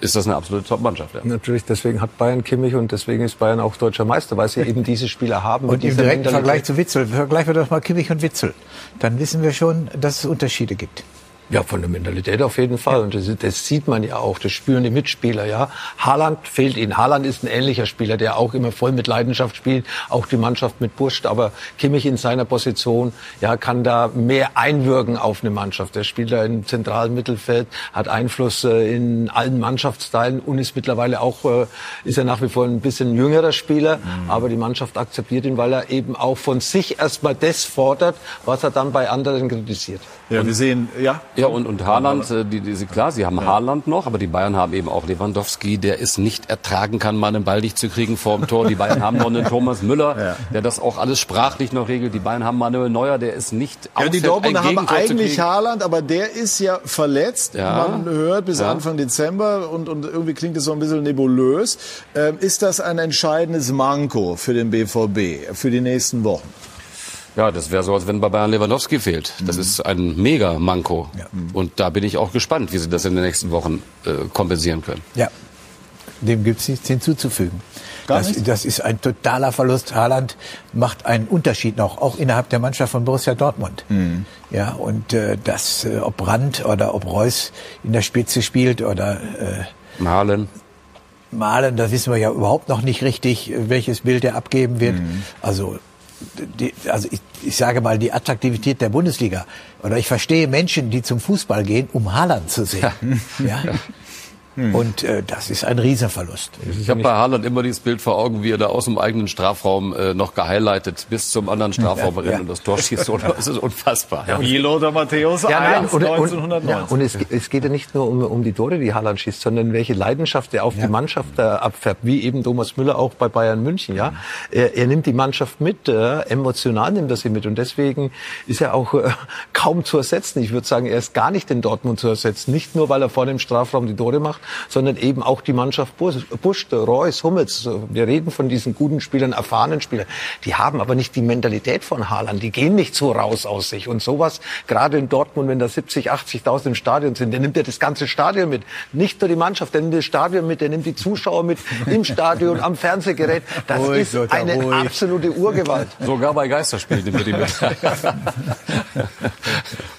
ist das eine absolute Top-Mannschaft. Ja. Natürlich, deswegen hat Bayern Kimmich und deswegen ist Bayern auch deutscher Meister, weil sie eben diese Spieler haben. Und mit im direkten. Vergleich zu Witzel, vergleichen wir doch mal Kimmich und Witzel. Dann wissen wir schon, dass es Unterschiede gibt. Ja, von der Mentalität auf jeden Fall. Und das, das sieht man ja auch, das spüren die Mitspieler, ja. Haaland fehlt ihnen. Haaland ist ein ähnlicher Spieler, der auch immer voll mit Leidenschaft spielt, auch die Mannschaft mit pusht. Aber Kimmich in seiner Position, ja, kann da mehr einwirken auf eine Mannschaft. Der spielt da im zentralen Mittelfeld, hat Einfluss äh, in allen Mannschaftsteilen und ist mittlerweile auch, äh, ist er nach wie vor ein bisschen jüngerer Spieler. Aber die Mannschaft akzeptiert ihn, weil er eben auch von sich erstmal das fordert, was er dann bei anderen kritisiert. Ja, wir sehen, ja. Ja, und, und Haaland, äh, die, die, klar, sie haben Haaland noch, aber die Bayern haben eben auch Lewandowski, der es nicht ertragen kann, mal einen Ball nicht zu kriegen vor dem Tor. Die Bayern haben noch einen Thomas Müller, der das auch alles sprachlich noch regelt. Die Bayern haben Manuel Neuer, der ist nicht Ja, die Dortmunder haben Gegentor eigentlich. Haaland, aber der ist ja verletzt. Ja. Man hört bis Ja. Anfang Dezember und, und irgendwie klingt es so ein bisschen nebulös. Ähm, ist das ein entscheidendes Manko für den BVB für die nächsten Wochen? Ja, das wäre so, als wenn bei Bayern Lewandowski fehlt. Das ist ein mega Manko. Und da bin ich auch gespannt, wie sie das in den nächsten Wochen äh, kompensieren können. Ja, dem gibt es nichts hinzuzufügen. Gar Das, nichts? das ist ein totaler Verlust. Haaland macht einen Unterschied noch, auch innerhalb der Mannschaft von Borussia Dortmund. Mhm. Ja, und äh, das, äh, ob Brandt oder ob Reus in der Spitze spielt oder äh, Malen. Malen, da wissen wir ja überhaupt noch nicht richtig, äh, welches Bild er abgeben wird. Mhm. Also, die, also ich, ich sage mal, die Attraktivität der Bundesliga. Oder ich verstehe Menschen, die zum Fußball gehen, um Haaland zu sehen. Ja. Und äh, das ist ein Riesenverlust. Ich habe bei Haaland immer dieses Bild vor Augen, wie er da aus dem eigenen Strafraum äh, noch gehighlightet bis zum anderen Strafraum Ja, rennt ja. und das Tor schießt. Oder? Das ist unfassbar. Ja. Wie Lothar Matthäus Ja, nein, 1, und, und, 1990. ja, und es, es geht ja nicht nur um, um die Tore, die Haaland schießt, sondern welche Leidenschaft er auf die Mannschaft äh, abfärbt, wie eben Thomas Müller auch bei Bayern München. Ja, er, er nimmt die Mannschaft mit, äh, emotional nimmt er sie mit und deswegen ist er auch äh, kaum zu ersetzen. Ich würde sagen, er ist gar nicht in Dortmund zu ersetzen, nicht nur weil er vor dem Strafraum die Tore macht, sondern eben auch die Mannschaft pusht. Reus, Hummels, wir reden von diesen guten Spielern, erfahrenen Spielern, die haben aber nicht die Mentalität von Haaland, die gehen nicht so raus aus sich und sowas, gerade in Dortmund, wenn da 70, 80.000 im Stadion sind, der nimmt ja das ganze Stadion mit, nicht nur die Mannschaft, der nimmt das Stadion mit, der nimmt die Zuschauer mit im Stadion, am Fernsehgerät, das Ruhig, ist Lothar, eine ruhig. absolute Urgewalt. Sogar bei Geisterspielen nimmt er die mit.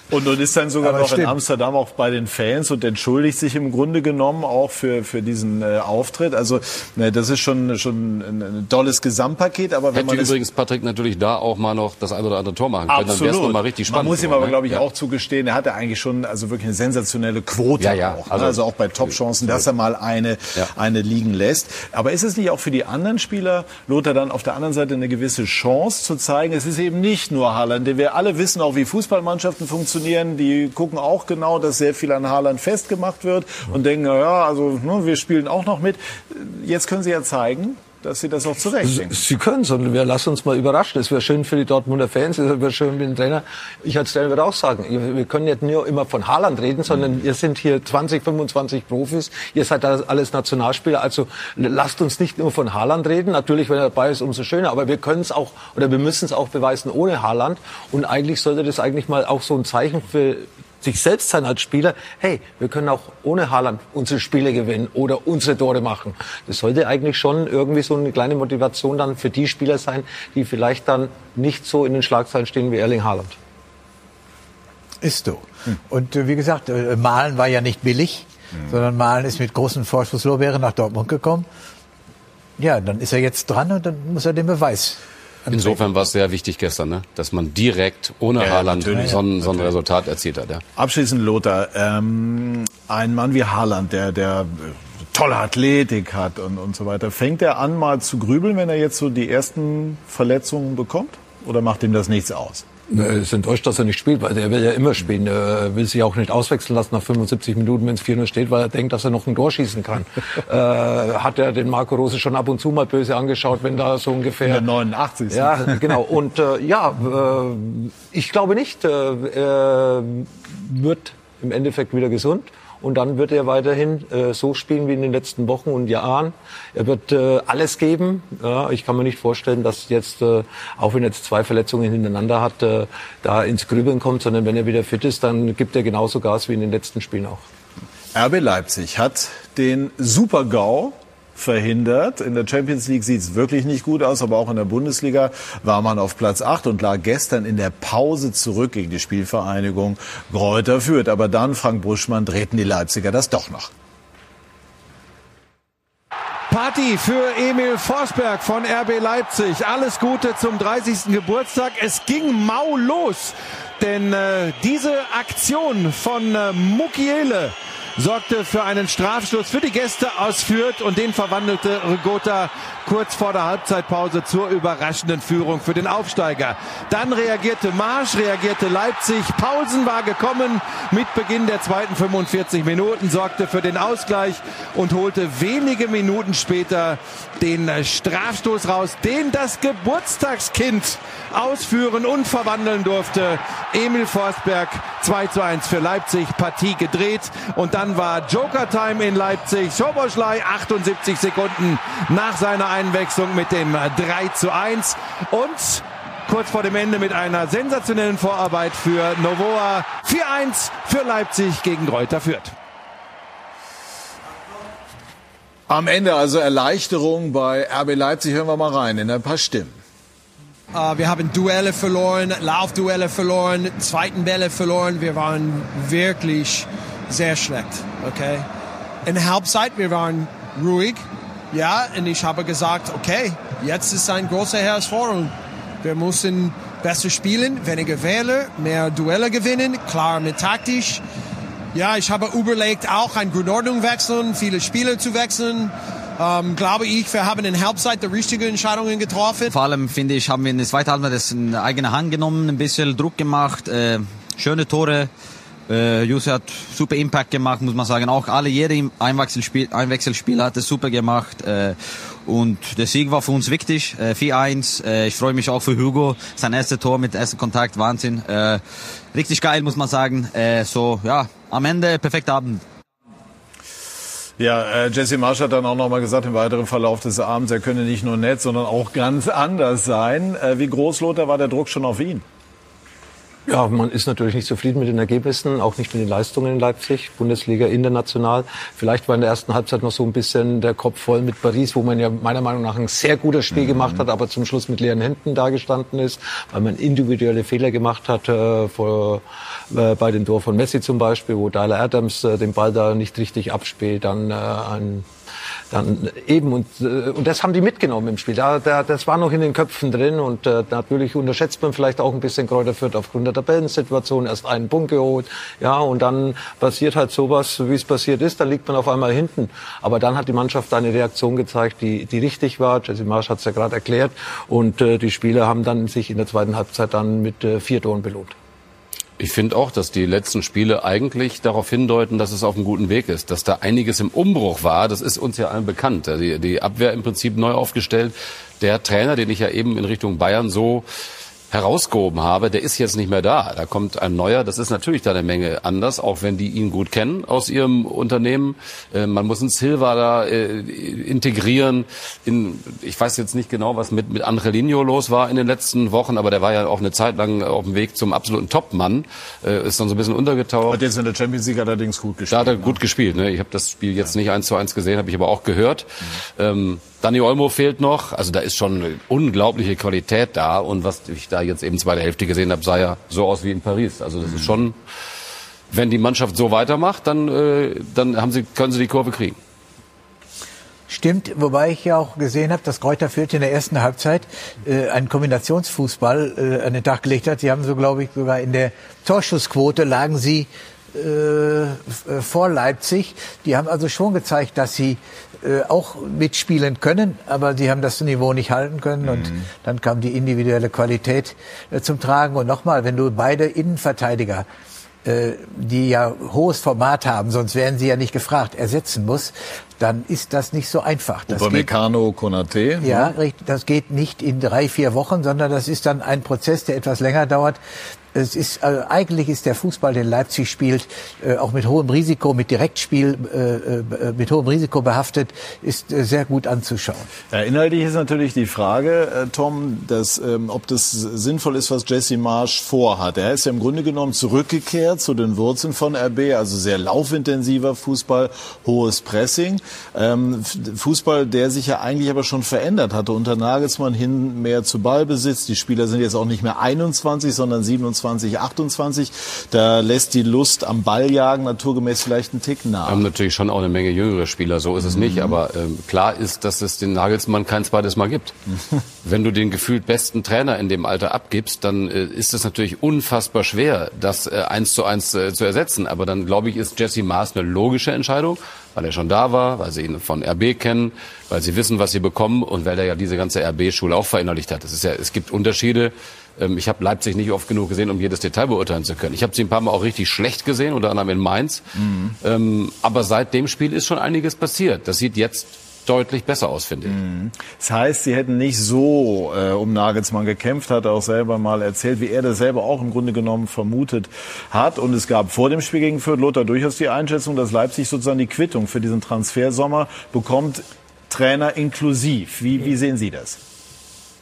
Und nun ist dann sogar Aber noch in stimmt. Amsterdam auch bei den Fans und entschuldigt sich im Grunde genommen. Bekommen, auch für, für diesen äh, Auftritt. Also ne, das ist schon, schon ein, tolles Gesamtpaket. Aber wenn Hätte man übrigens Patrick natürlich da auch mal noch das ein oder andere Tor machen können, dann wäre es Absolut. mal richtig spannend. Man muss ihm aber, ne? glaube ich, Ja. auch zugestehen, er hatte eigentlich schon also wirklich eine sensationelle Quote Ja, ja. auch. ne? Also- Also, auch bei Top-Chancen, dass er mal eine, eine liegen lässt. Aber ist es nicht auch für die anderen Spieler, Lothar, dann auf der anderen Seite eine gewisse Chance zu zeigen, es ist eben nicht nur Haaland, denn wir alle wissen auch, wie Fußballmannschaften funktionieren. Die gucken auch genau, dass sehr viel an Haaland festgemacht wird und denken, na ja, also ne, wir spielen auch noch mit. Jetzt können sie ja zeigen, dass sie das auch zurechtdenken. Sie können es und wir lassen uns mal überraschen. Es wäre schön für die Dortmunder Fans, es wäre schön für den Trainer. Ich als Trainer würde auch sagen, wir können nicht nur immer von Haaland reden, sondern ihr sind hier 20, 25 Profis, ihr seid alles Nationalspieler, also lasst uns nicht nur von Haaland reden. Natürlich, wenn er dabei ist, umso schöner, aber wir können es auch oder wir müssen es auch beweisen ohne Haaland und eigentlich sollte das eigentlich mal auch so ein Zeichen für sich selbst sein als Spieler, hey, wir können auch ohne Haaland unsere Spiele gewinnen oder unsere Tore machen. Das sollte eigentlich schon irgendwie so eine kleine Motivation dann für die Spieler sein, die vielleicht dann nicht so in den Schlagzeilen stehen wie Erling Haaland. Ist so. Und äh, wie gesagt, äh, Malen war ja nicht billig, sondern Malen ist mit großen Vorschusslorbeeren nach Dortmund gekommen. Ja, dann ist er jetzt dran und dann muss er den Beweis. Insofern war es sehr wichtig gestern, ne? dass man direkt ohne Ja, Haaland so ein, so ein Resultat erzielt hat. Ja. Abschließend, Lothar, ähm, ein Mann wie Haaland, der, der äh, tolle Athletik hat und, und so weiter, fängt er an, mal zu grübeln, wenn er jetzt so die ersten Verletzungen bekommt? Oder macht ihm das nichts aus? Er ist enttäuscht, dass er nicht spielt, weil der will ja immer spielen. Er will sich auch nicht auswechseln lassen nach 75 Minuten, wenn es 4-0 steht, weil er denkt, dass er noch ein Tor schießen kann. äh, hat er den Marco Rose schon ab und zu mal böse angeschaut, wenn da so ungefähr... In der 89. Ja, genau. Und äh, ja, äh, ich glaube nicht. Äh, er wird im Endeffekt wieder gesund. Und dann wird er weiterhin äh, so spielen wie in den letzten Wochen und Jahren. Er wird äh, alles geben. Ja, ich kann mir nicht vorstellen, dass jetzt, äh, auch wenn er jetzt zwei Verletzungen hintereinander hat, äh, da ins Grübeln kommt, sondern wenn er wieder fit ist, dann gibt er genauso Gas wie in den letzten Spielen auch. RB Leipzig hat den Super-GAU verhindert. In der Champions League sieht es wirklich nicht gut aus, aber auch in der Bundesliga war man auf Platz 8 und lag gestern in der Pause zurück gegen die Spielvereinigung Gräuter Fürth. Aber dann, Frank Buschmann, drehten die Leipziger das doch noch. Party für Emil Forsberg von RB Leipzig. Alles Gute zum 30. Geburtstag. Es ging mau los, denn äh, diese Aktion von äh, Mukiele sorgte für einen Strafstoß für die Gäste aus Fürth und den verwandelte Rigota kurz vor der Halbzeitpause zur überraschenden Führung für den Aufsteiger. Dann reagierte Marsch, reagierte Leipzig. Pausen war gekommen. Mit Beginn der zweiten 45 Minuten sorgte für den Ausgleich und holte wenige Minuten später den Strafstoß raus, den das Geburtstagskind ausführen und verwandeln durfte. Emil Forsberg 2 zu 1 für Leipzig, Partie gedreht und dann war Joker-Time in Leipzig. Soboschlei 78 Sekunden nach seiner Einwechslung mit dem 3 zu 1 und kurz vor dem Ende mit einer sensationellen Vorarbeit für Novoa 4-1 für Leipzig gegen Greuther Fürth. Am Ende also Erleichterung bei RB Leipzig. Hören wir mal rein in ein paar Stimmen. Uh, wir haben Duelle verloren, Laufduelle verloren, zweiten Bälle verloren. Wir waren wirklich sehr schlecht. Okay. In der Halbzeit wir waren ruhig. Ja, und ich habe gesagt, okay, jetzt ist eine große Herausforderung. Wir müssen besser spielen, weniger Wähler, mehr Duelle gewinnen, klar mit taktisch. Ja, ich habe überlegt, auch eine Grundordnung wechseln, viele Spieler zu wechseln. Ähm, glaube ich, wir haben in Halbzeit die richtigen Entscheidungen getroffen. Vor allem, finde ich, haben wir in der zweiten Halbzeit das in eigene Hand genommen, ein bisschen Druck gemacht, äh, schöne Tore. Äh, Jose hat super Impact gemacht, muss man sagen. Auch alle, jeder Einwechselspiel, Einwechselspieler hat es super gemacht. Äh, und der Sieg war für uns wichtig. Äh, 4-1. Äh, ich freue mich auch für Hugo. Sein erstes Tor mit ersten Kontakt, Wahnsinn. Äh, richtig geil, muss man sagen. Äh, so, ja, am Ende perfekter Abend. Ja, äh, Jesse Marsch hat dann auch noch mal gesagt im weiteren Verlauf des Abends, er könne nicht nur nett, sondern auch ganz anders sein. Äh, wie groß, Lothar, war der Druck schon auf ihn? Ja, man ist natürlich nicht zufrieden mit den Ergebnissen, auch nicht mit den Leistungen in Leipzig, Bundesliga international. Vielleicht war in der ersten Halbzeit noch so ein bisschen der Kopf voll mit Paris, wo man ja meiner Meinung nach ein sehr gutes Spiel mhm. gemacht hat, aber zum Schluss mit leeren Händen dagestanden ist, weil man individuelle Fehler gemacht hat äh, vor, äh, bei dem Tor von Messi zum Beispiel, wo Tyler Adams äh, den Ball da nicht richtig abspielt, dann äh, ein dann eben und, äh, und das haben die mitgenommen im Spiel. Da, da, das war noch in den Köpfen drin und äh, natürlich unterschätzt man vielleicht auch ein bisschen Kräuter Fürth aufgrund der Tabellensituation. Erst einen Punkt geholt, ja und dann passiert halt sowas, wie es passiert ist. Dann liegt man auf einmal hinten. Aber dann hat die Mannschaft eine Reaktion gezeigt, die, die richtig war. Jesse Marsch hat es ja gerade erklärt und äh, die Spieler haben dann sich in der zweiten Halbzeit dann mit äh, vier Toren belohnt. Ich finde auch, dass die letzten Spiele eigentlich darauf hindeuten, dass es auf einem guten Weg ist, dass da einiges im Umbruch war. Das ist uns ja allen bekannt. Die, die Abwehr im Prinzip neu aufgestellt. Der Trainer, den ich ja eben in Richtung Bayern so herausgehoben habe, der ist jetzt nicht mehr da. Da kommt ein neuer. Das ist natürlich da eine Menge anders, auch wenn die ihn gut kennen aus ihrem Unternehmen. Äh, man muss einen Silva da äh, integrieren. In, ich weiß jetzt nicht genau, was mit, mit Angelino los war in den letzten Wochen, aber der war ja auch eine Zeit lang auf dem Weg zum absoluten Topmann. Äh, ist dann so ein bisschen untergetaucht. Hat jetzt in der Champions League allerdings gut gespielt. Da hat er gut gespielt. Ne? Ich habe das Spiel jetzt nicht eins zu eins gesehen, habe ich aber auch gehört. Mhm. Ähm, Dani Olmo fehlt noch. Also da ist schon eine unglaubliche Qualität da. Und was ich da jetzt eben zweite Hälfte gesehen habe, sah ja so aus wie in Paris. Also das ist schon, wenn die Mannschaft so weitermacht, dann, äh, dann haben sie, können sie die Kurve kriegen. Stimmt, wobei ich ja auch gesehen habe, dass Kräuter Fürth in der ersten Halbzeit äh, einen Kombinationsfußball äh, an den Tag gelegt hat. Sie haben so, glaube ich, sogar in der Torschussquote lagen sie äh, vor Leipzig. Die haben also schon gezeigt, dass sie äh, auch mitspielen können, aber sie haben das Niveau nicht halten können mhm. und dann kam die individuelle Qualität äh, zum Tragen. Und nochmal, wenn du beide Innenverteidiger äh, die ja hohes Format haben, sonst wären sie ja nicht gefragt, ersetzen muss, dann ist das nicht so einfach. Das Upamecano, Konate. Ja, richtig. Das geht nicht in drei, vier Wochen, sondern das ist dann ein Prozess, der etwas länger dauert. Es ist, äh, eigentlich ist der Fußball, den Leipzig spielt, äh, auch mit hohem Risiko, mit Direktspiel, äh, äh, mit hohem Risiko behaftet, ist sehr gut anzuschauen. Ja, inhaltlich ist natürlich die Frage, Tom, dass, ähm, ob das sinnvoll ist, was Jesse Marsch vorhat. Er ist ja im Grunde genommen zurückgekehrt zu den Wurzeln von RB, also sehr laufintensiver Fußball, hohes Pressing. Ähm, Fußball, der sich ja eigentlich aber schon verändert hatte. Unter Nagelsmann hin mehr zu Ballbesitz. Die Spieler sind jetzt auch nicht mehr 21, sondern 27 2028. Da lässt die Lust am Balljagen naturgemäß vielleicht einen Tick nach. Wir haben natürlich schon auch eine Menge jüngere Spieler, so ist es mhm. nicht. Aber ähm, klar ist, dass es den Nagelsmann kein zweites Mal gibt. Wenn du den gefühlt besten Trainer in dem Alter abgibst, dann äh, ist es natürlich unfassbar schwer, das äh, eins zu eins äh, zu ersetzen. Aber dann, glaube ich, ist Jesse Maas eine logische Entscheidung, weil er schon da war, weil sie ihn von RB kennen, weil sie wissen, was sie bekommen und weil er ja diese ganze RB-Schule auch verinnerlicht hat. Es, ist ja, es gibt Unterschiede ähm, ich habe Leipzig nicht oft genug gesehen, um jedes Detail beurteilen zu können. Ich habe sie ein paar Mal auch richtig schlecht gesehen, unter anderem in Mainz. Mhm. Ähm, aber seit dem Spiel ist schon einiges passiert. Das sieht jetzt deutlich besser aus, finde ich. Mhm. Das heißt, sie hätten nicht so äh, um Nagelsmann gekämpft, hat er auch selber mal erzählt, wie er das selber auch im Grunde genommen vermutet hat. Und es gab vor dem Spiel gegen Fürth Lothar durchaus die Einschätzung, dass Leipzig sozusagen die Quittung für diesen Transfersommer bekommt, Trainer inklusiv. Wie, wie sehen Sie das?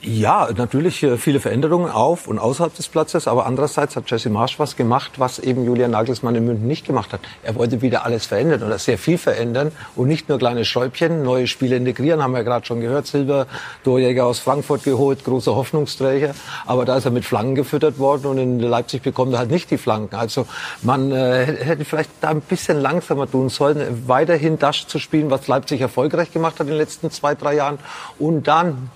Ja, natürlich äh, viele Veränderungen auf und außerhalb des Platzes, aber andererseits hat Jesse Marsch was gemacht, was eben Julian Nagelsmann in München nicht gemacht hat. Er wollte wieder alles verändern oder sehr viel verändern und nicht nur kleine Schräubchen, neue Spiele integrieren, haben wir gerade schon gehört. Silber, Torjäger aus Frankfurt geholt, großer Hoffnungsträger, aber da ist er mit Flanken gefüttert worden und in Leipzig bekommt er halt nicht die Flanken. Also man äh, hätte vielleicht da ein bisschen langsamer tun sollen, weiterhin das zu spielen, was Leipzig erfolgreich gemacht hat in den letzten zwei, drei Jahren und dann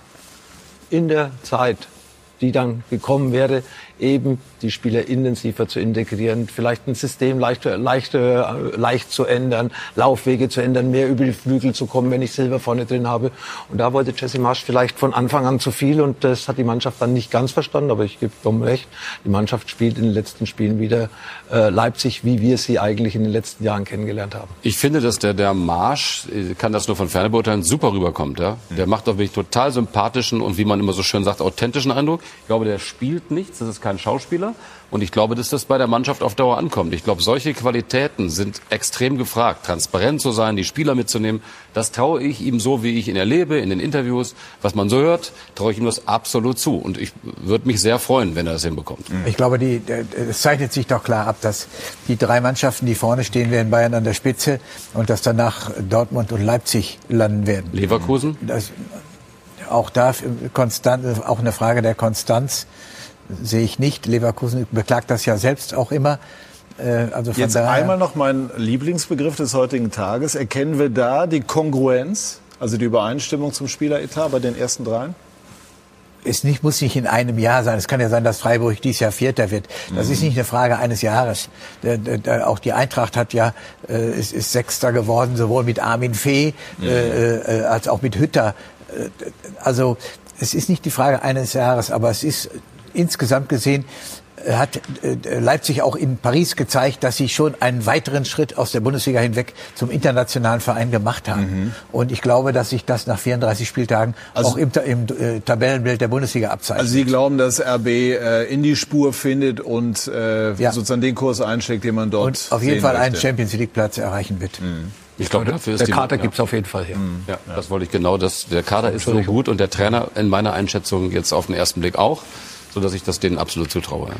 in der Zeit, die dann gekommen wäre, eben die Spieler intensiver zu integrieren, vielleicht ein System leicht, leicht, leicht zu ändern, Laufwege zu ändern, mehr über die Flügel zu kommen, wenn ich Silber vorne drin habe. Und da wollte Jesse Marsch vielleicht von Anfang an zu viel und das hat die Mannschaft dann nicht ganz verstanden, aber ich gebe Dom recht. Die Mannschaft spielt in den letzten Spielen wieder äh, Leipzig, wie wir sie eigentlich in den letzten Jahren kennengelernt haben. Ich finde, dass der, der Marsch, ich kann das nur von ferne beurteilen, super rüberkommt. Ja? Der macht doch wirklich total sympathischen und wie man immer so schön sagt, authentischen Eindruck. Ich glaube, der spielt nichts, das ist kein kein Schauspieler. Und ich glaube, dass das bei der Mannschaft auf Dauer ankommt. Ich glaube, solche Qualitäten sind extrem gefragt. Transparent zu sein, die Spieler mitzunehmen, das traue ich ihm so, wie ich ihn erlebe, in den Interviews. Was man so hört, traue ich ihm das absolut zu. Und ich würde mich sehr freuen, wenn er das hinbekommt. Ich glaube, die, es zeichnet sich doch klar ab, dass die drei Mannschaften, die vorne stehen werden, Bayern an der Spitze und dass danach Dortmund und Leipzig landen werden. Leverkusen? Das, auch da konstant, auch eine Frage der Konstanz sehe ich nicht. Leverkusen beklagt das ja selbst auch immer. Äh, also Jetzt einmal noch mein Lieblingsbegriff des heutigen Tages. Erkennen wir da die Kongruenz, also die Übereinstimmung zum Spieleretat bei den ersten dreien? es nicht, muss nicht in einem Jahr sein. Es kann ja sein, dass Freiburg dieses Jahr Vierter wird. Das mhm. ist nicht eine Frage eines Jahres. Da, auch die Eintracht hat ja, äh, ist, ist Sechster geworden, sowohl mit Armin Fee mhm. äh, äh, als auch mit Hütter. Äh, also es ist nicht die Frage eines Jahres, aber es ist insgesamt gesehen äh, hat äh, Leipzig auch in Paris gezeigt, dass sie schon einen weiteren Schritt aus der Bundesliga hinweg zum internationalen Verein gemacht haben. Mhm. Und ich glaube, dass sich das nach 34 Spieltagen also, auch im, im äh, Tabellenbild der Bundesliga abzeichnet. Also Sie glauben, dass RB äh, in die Spur findet und äh, ja. sozusagen den Kurs einschlägt, den man dort Und auf jeden Fall möchte. einen Champions League Platz erreichen wird. Mhm. Ich glaube, dafür ist der Kader ja. gibt's auf jeden Fall her. Mhm. Ja, das wollte ich genau. Das, der Kader ist so gut und der Trainer in meiner Einschätzung jetzt auf den ersten Blick auch sodass ich das denen absolut zutraue.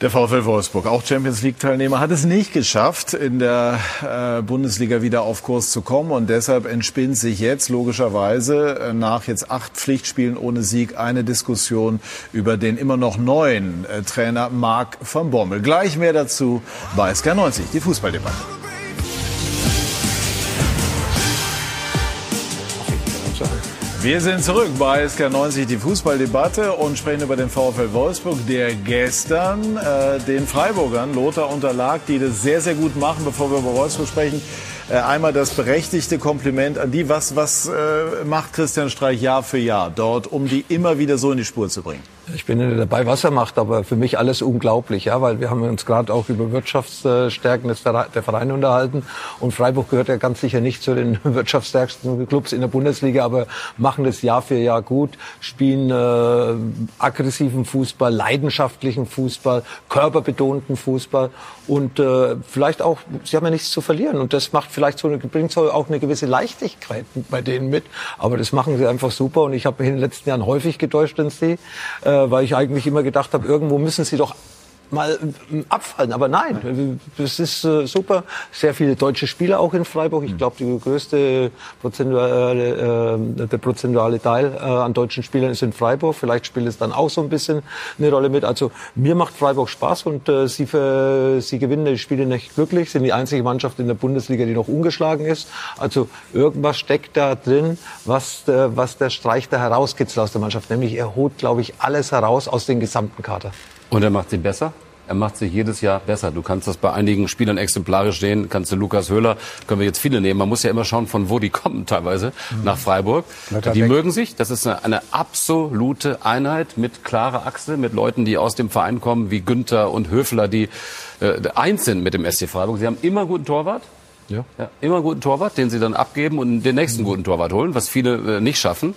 Der VfL Wolfsburg, auch Champions League-Teilnehmer, hat es nicht geschafft, in der äh, Bundesliga wieder auf Kurs zu kommen. Und deshalb entspinnt sich jetzt logischerweise äh, nach jetzt acht Pflichtspielen ohne Sieg eine Diskussion über den immer noch neuen äh, Trainer Marc van Bommel. Gleich mehr dazu bei SK90, die Fußballdebatte. Wir sind zurück bei SK90, die Fußballdebatte und sprechen über den VfL Wolfsburg, der gestern äh, den Freiburgern Lothar unterlag, die das sehr, sehr gut machen. Bevor wir über Wolfsburg sprechen, äh, einmal das berechtigte Kompliment an die. Was, was äh, macht Christian Streich Jahr für Jahr dort, um die immer wieder so in die Spur zu bringen? Ich bin nicht dabei, was er macht, aber für mich alles unglaublich, ja, weil wir haben uns gerade auch über Wirtschaftsstärken der Vereine unterhalten. Und Freiburg gehört ja ganz sicher nicht zu den wirtschaftsstärksten Clubs in der Bundesliga, aber machen das Jahr für Jahr gut, spielen äh, aggressiven Fußball, leidenschaftlichen Fußball, körperbetonten Fußball und äh, vielleicht auch, sie haben ja nichts zu verlieren und das macht vielleicht so eine, bringt so auch eine gewisse Leichtigkeit bei denen mit, aber das machen sie einfach super und ich habe in den letzten Jahren häufig getäuscht in sie. Äh, weil ich eigentlich immer gedacht habe, irgendwo müssen sie doch mal äh, abfallen. Aber nein, das ist äh, super. Sehr viele deutsche Spieler auch in Freiburg. Ich glaube, die größte prozentuale, äh, der prozentuale Teil äh, an deutschen Spielern ist in Freiburg. Vielleicht spielt es dann auch so ein bisschen eine Rolle mit. Also mir macht Freiburg Spaß und äh, sie, für, sie gewinnen die Spiele nicht glücklich. Sind die einzige Mannschaft in der Bundesliga, die noch ungeschlagen ist. Also irgendwas steckt da drin, was, äh, was der Streich da herauskitzelt aus der Mannschaft. Nämlich er holt, glaube ich, alles heraus aus dem gesamten Kader. Und er macht sie besser? Er macht sich jedes Jahr besser. Du kannst das bei einigen Spielern exemplarisch sehen. Kannst du Lukas Höhler, können wir jetzt viele nehmen. Man muss ja immer schauen, von wo die kommen teilweise mhm. nach Freiburg. Die mögen sich. Das ist eine, eine, absolute Einheit mit klarer Achse, mit Leuten, die aus dem Verein kommen, wie Günther und Höfler, die äh, eins sind mit dem SC Freiburg. Sie haben immer guten Torwart. Ja. ja. Immer einen guten Torwart, den sie dann abgeben und den nächsten guten Torwart holen, was viele äh, nicht schaffen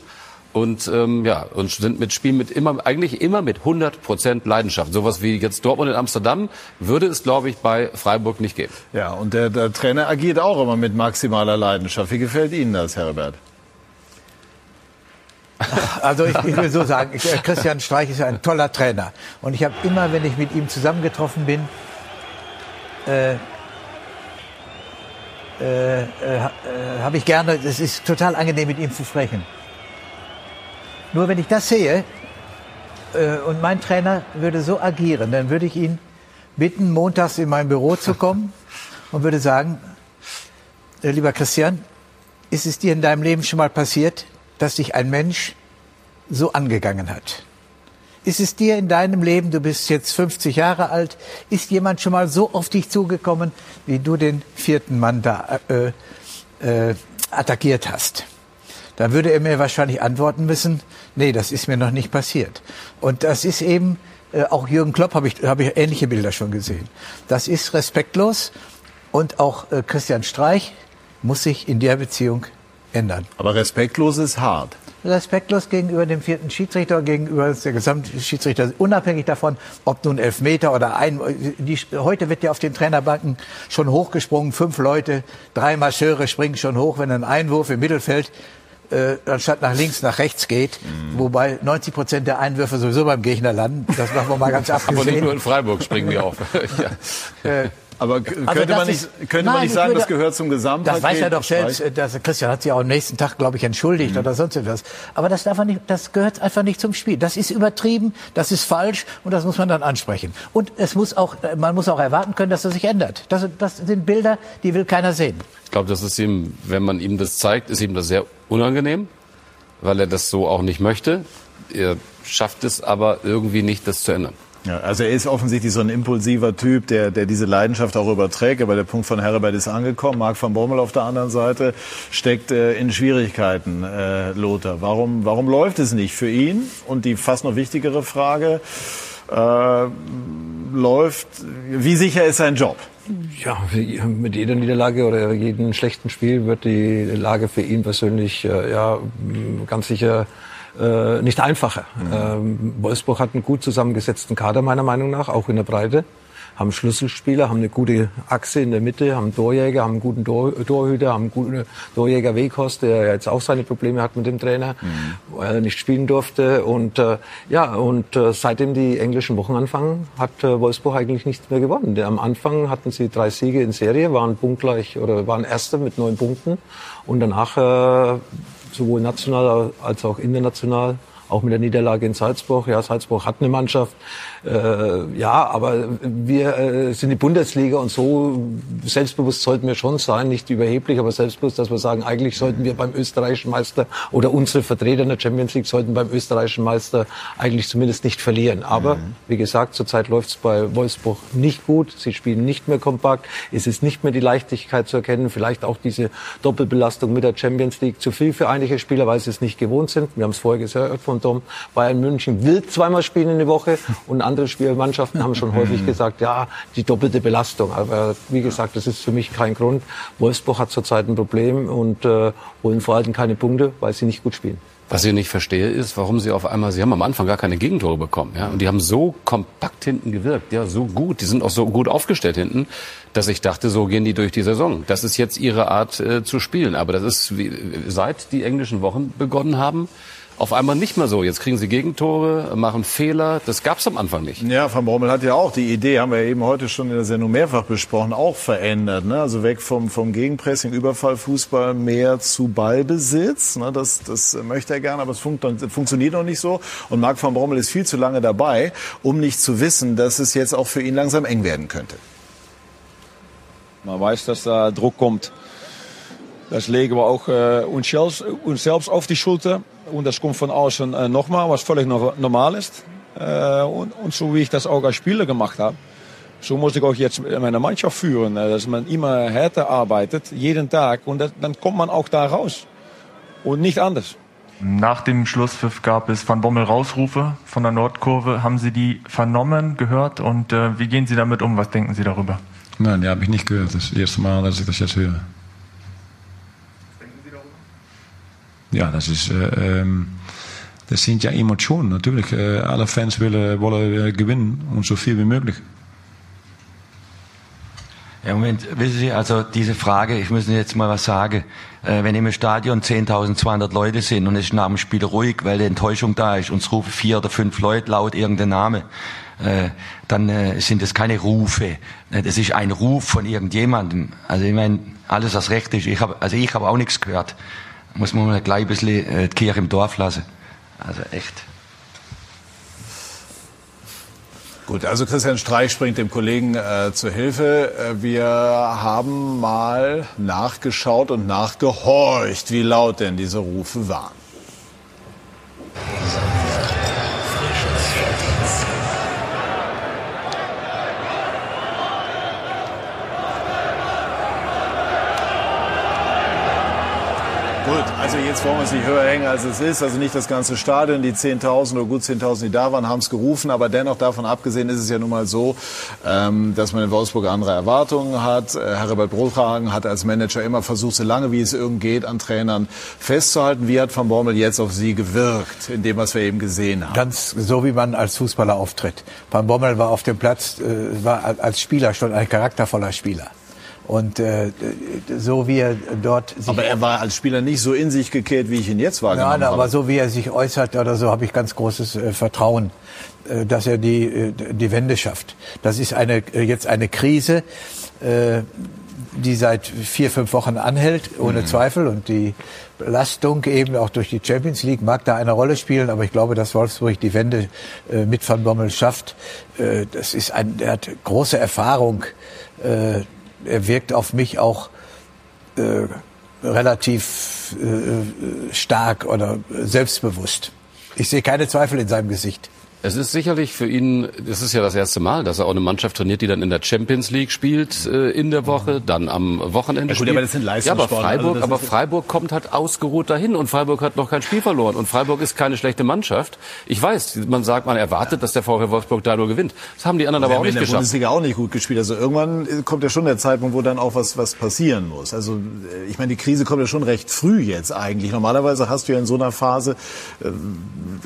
und ähm, ja und sind mit Spielen mit immer eigentlich immer mit 100 Prozent Leidenschaft. Sowas wie jetzt Dortmund in Amsterdam würde es glaube ich bei Freiburg nicht geben. Ja und der, der Trainer agiert auch immer mit maximaler Leidenschaft. Wie gefällt Ihnen das, Herbert? Also ich, ich, will so sagen, ich, Christian Streich ist ein toller Trainer und ich habe immer, wenn ich mit ihm zusammengetroffen bin, äh, äh, äh, äh habe ich gerne, es ist total angenehm mit ihm zu sprechen. Nur wenn ich das sehe äh, und mein Trainer würde so agieren, dann würde ich ihn bitten, montags in mein Büro zu kommen und würde sagen, äh, lieber Christian, ist es dir in deinem Leben schon mal passiert, dass dich ein Mensch so angegangen hat? Ist es dir in deinem Leben, du bist jetzt 50 Jahre alt, ist jemand schon mal so auf dich zugekommen, wie du den vierten Mann da äh, äh, attackiert hast? Dann würde er mir wahrscheinlich antworten müssen, nee, das ist mir noch nicht passiert. Und das ist eben, äh, auch Jürgen Klopp habe ich, hab ich ähnliche Bilder schon gesehen. Das ist respektlos und auch äh, Christian Streich muss sich in der Beziehung ändern. Aber respektlos ist hart. respektlos gegenüber dem vierten Schiedsrichter, gegenüber der Gesamtschiedsrichter, unabhängig davon, ob nun Elfmeter oder ein. Die, heute wird ja auf den Trainerbanken schon hochgesprungen, fünf Leute, drei Marscheure springen schon hoch, wenn ein Einwurf im Mittelfeld äh, anstatt nach links nach rechts geht, mhm. wobei 90 Prozent der Einwürfe sowieso beim Gegner landen. Das machen wir mal ganz abgesehen. Aber nicht nur in Freiburg springen die auf. ja. äh, aber also könnte, man nicht, könnte nein, man nicht sagen, würde, das gehört zum Gesamtpaket? Das weiß er doch selbst. Das, Christian hat sich auch am nächsten Tag, glaube ich, entschuldigt mhm. oder sonst etwas. Aber das, darf man nicht, das gehört einfach nicht zum Spiel. Das ist übertrieben, das ist falsch und das muss man dann ansprechen. Und es muss auch, man muss auch erwarten können, dass er sich ändert. Das, das sind Bilder, die will keiner sehen. Ich glaube, das ist ihm, wenn man ihm das zeigt, ist ihm das sehr unangenehm, weil er das so auch nicht möchte. Er schafft es aber irgendwie nicht, das zu ändern. Ja, also er ist offensichtlich so ein impulsiver Typ, der, der diese Leidenschaft auch überträgt. Aber der Punkt von Herbert ist angekommen. Marc van Bommel auf der anderen Seite steckt äh, in Schwierigkeiten, äh, Lothar. Warum, warum läuft es nicht für ihn? Und die fast noch wichtigere Frage, äh, läuft, wie sicher ist sein Job? Ja, mit jeder Niederlage oder jedem schlechten Spiel wird die Lage für ihn persönlich äh, ja, ganz sicher äh, nicht einfacher. Mhm. Ähm, Wolfsburg hat einen gut zusammengesetzten Kader meiner Meinung nach, auch in der Breite. Haben Schlüsselspieler, haben eine gute Achse in der Mitte, haben Torjäger, haben einen guten Tor, Torhüter, haben einen guten Torjäger Wekos, der jetzt auch seine Probleme hat mit dem Trainer, mhm. weil er nicht spielen durfte. Und äh, ja, und äh, seitdem die englischen Wochen anfangen, hat äh, Wolfsburg eigentlich nichts mehr gewonnen. Am Anfang hatten sie drei Siege in Serie, waren punktgleich oder waren Erste mit neun Punkten. Und danach äh, sowohl national als auch international auch mit der Niederlage in Salzburg. Ja, Salzburg hat eine Mannschaft. Äh, ja, aber wir äh, sind die Bundesliga und so selbstbewusst sollten wir schon sein, nicht überheblich, aber selbstbewusst, dass wir sagen, eigentlich sollten wir beim österreichischen Meister oder unsere Vertreter in der Champions League sollten beim österreichischen Meister eigentlich zumindest nicht verlieren. Aber mhm. wie gesagt, zurzeit läuft es bei Wolfsburg nicht gut. Sie spielen nicht mehr kompakt. Es ist nicht mehr die Leichtigkeit zu erkennen. Vielleicht auch diese Doppelbelastung mit der Champions League. Zu viel für einige Spieler, weil sie es nicht gewohnt sind. Wir haben es vorher gehört von Tom. Bayern München will zweimal spielen in der Woche und andere Spielmannschaften haben schon häufig gesagt, ja, die doppelte Belastung. Aber wie gesagt, das ist für mich kein Grund. Wolfsburg hat zurzeit ein Problem und äh, holen vor allem keine Punkte, weil sie nicht gut spielen. Was ich nicht verstehe, ist, warum sie auf einmal, sie haben am Anfang gar keine Gegentore bekommen, ja, und die haben so kompakt hinten gewirkt, ja, so gut, die sind auch so gut aufgestellt hinten, dass ich dachte, so gehen die durch die Saison. Das ist jetzt ihre Art äh, zu spielen, aber das ist, wie, seit die englischen Wochen begonnen haben, auf einmal nicht mehr so. Jetzt kriegen sie Gegentore, machen Fehler. Das gab es am Anfang nicht. Ja, Van Bommel hat ja auch die Idee, haben wir eben heute schon in der Sendung mehrfach besprochen, auch verändert. Ne? Also weg vom, vom Gegenpressing, Überfallfußball mehr zu Ballbesitz. Ne? Das, das möchte er gerne, aber es funkt, funktioniert noch nicht so. Und Marc van Bommel ist viel zu lange dabei, um nicht zu wissen, dass es jetzt auch für ihn langsam eng werden könnte. Man weiß, dass da Druck kommt. Das legen wir auch äh, uns, selbst, uns selbst auf die Schulter. Und das kommt von außen äh, nochmal, was völlig normal ist. Äh, und, und, so wie ich das auch als Spieler gemacht habe, so muss ich auch jetzt meine Mannschaft führen. Äh, dass man immer härter arbeitet, jeden Tag. Und das, dann kommt man auch da raus. Und nicht anders. Nach dem Schlusspfiff gab es Van Bommel Rausrufe von der Nordkurve. Haben Sie die vernommen, gehört und äh, wie gehen Sie damit um? Was denken Sie darüber? Nein, die habe ich nicht gehört. Das ist das erste Mal, dass ich das jetzt höre. Ja, das ist, äh, ähm, das sind ja Emotionen natürlich. Äh, alle Fans willen, wollen äh, gewinnen und so viel wie möglich. Ja, Moment, wissen Sie, also diese Frage, ich muss Ihnen jetzt mal was sagen. Äh, wenn im Stadion 10.200 Leute sind und es ist nach dem Spiel ruhig, weil die Enttäuschung da ist und es rufen vier oder fünf Leute laut irgendeinen Namen, äh, dann äh, sind das keine Rufe. Äh, das ist ein Ruf von irgendjemandem. Also ich meine, alles was recht ist. Ich hab, also ich habe auch nichts gehört muss man gleich ein bisschen äh, die Kirche im Dorf lassen. Also echt. Gut, also Christian Streich springt dem Kollegen äh, zur Hilfe. Äh, wir haben mal nachgeschaut und nachgehorcht, wie laut denn diese Rufe waren. Jetzt wollen wir es nicht höher hängen, als es ist. Also nicht das ganze Stadion, die 10.000 oder gut 10.000, die da waren, haben es gerufen. Aber dennoch davon abgesehen ist es ja nun mal so, ähm, dass man in Wolfsburg andere Erwartungen hat. Äh, Herbert Brothagen hat als Manager immer versucht, so lange wie es irgend geht, an Trainern festzuhalten. Wie hat Van Bommel jetzt auf Sie gewirkt, in dem, was wir eben gesehen haben? Ganz so, wie man als Fußballer auftritt. Van Bommel war auf dem Platz, äh, war als Spieler schon ein charaktervoller Spieler. Und äh, so wie er dort sich Aber er war als Spieler nicht so in sich gekehrt, wie ich ihn jetzt wahrgenommen Nein, aber so wie er sich äußert oder so, habe ich ganz großes äh, Vertrauen, äh, dass er die, äh, die Wende schafft. Das ist eine, äh, jetzt eine Krise, äh, die seit vier, fünf Wochen anhält, ohne mhm. Zweifel. Und die Belastung eben auch durch die Champions League mag da eine Rolle spielen. Aber ich glaube, dass Wolfsburg die Wende äh, mit Van Bommel schafft. Äh, das ist ein, er hat große Erfahrung. Äh, er wirkt auf mich auch äh, relativ äh, stark oder selbstbewusst. Ich sehe keine Zweifel in seinem Gesicht. Es ist sicherlich für ihn, es ist ja das erste Mal, dass er auch eine Mannschaft trainiert, die dann in der Champions League spielt äh, in der Woche, dann am Wochenende ja, gut, spielt. Aber das sind ja, aber Freiburg, also aber Freiburg kommt halt ausgeruht dahin und Freiburg hat noch kein Spiel verloren und Freiburg ist keine schlechte Mannschaft. Ich weiß, man sagt, man erwartet, dass der VfL Wolfsburg da nur gewinnt. Das haben die anderen aber auch nicht geschafft. in der Bundesliga auch nicht gut gespielt. Also irgendwann kommt ja schon der Zeitpunkt, wo dann auch was was passieren muss. Also äh, ich meine, die Krise kommt ja schon recht früh jetzt eigentlich. Normalerweise hast du ja in so einer Phase, äh,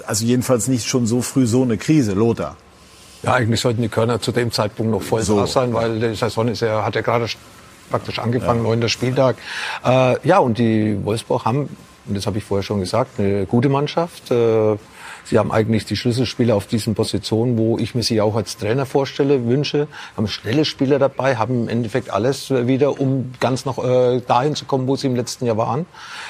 also jedenfalls nicht schon so früh so eine Krise, Lothar? Ja, eigentlich sollten die Körner zu dem Zeitpunkt noch voll so. sein, weil die Saison ist ja, hat ja gerade praktisch angefangen, ja. neunter Spieltag. Äh, ja, und die Wolfsburg haben, und das habe ich vorher schon gesagt, eine gute Mannschaft. Äh, Sie haben eigentlich die Schlüsselspieler auf diesen Positionen, wo ich mir sie auch als Trainer vorstelle, wünsche. Haben schnelle Spieler dabei, haben im Endeffekt alles wieder, um ganz noch äh, dahin zu kommen, wo sie im letzten Jahr waren.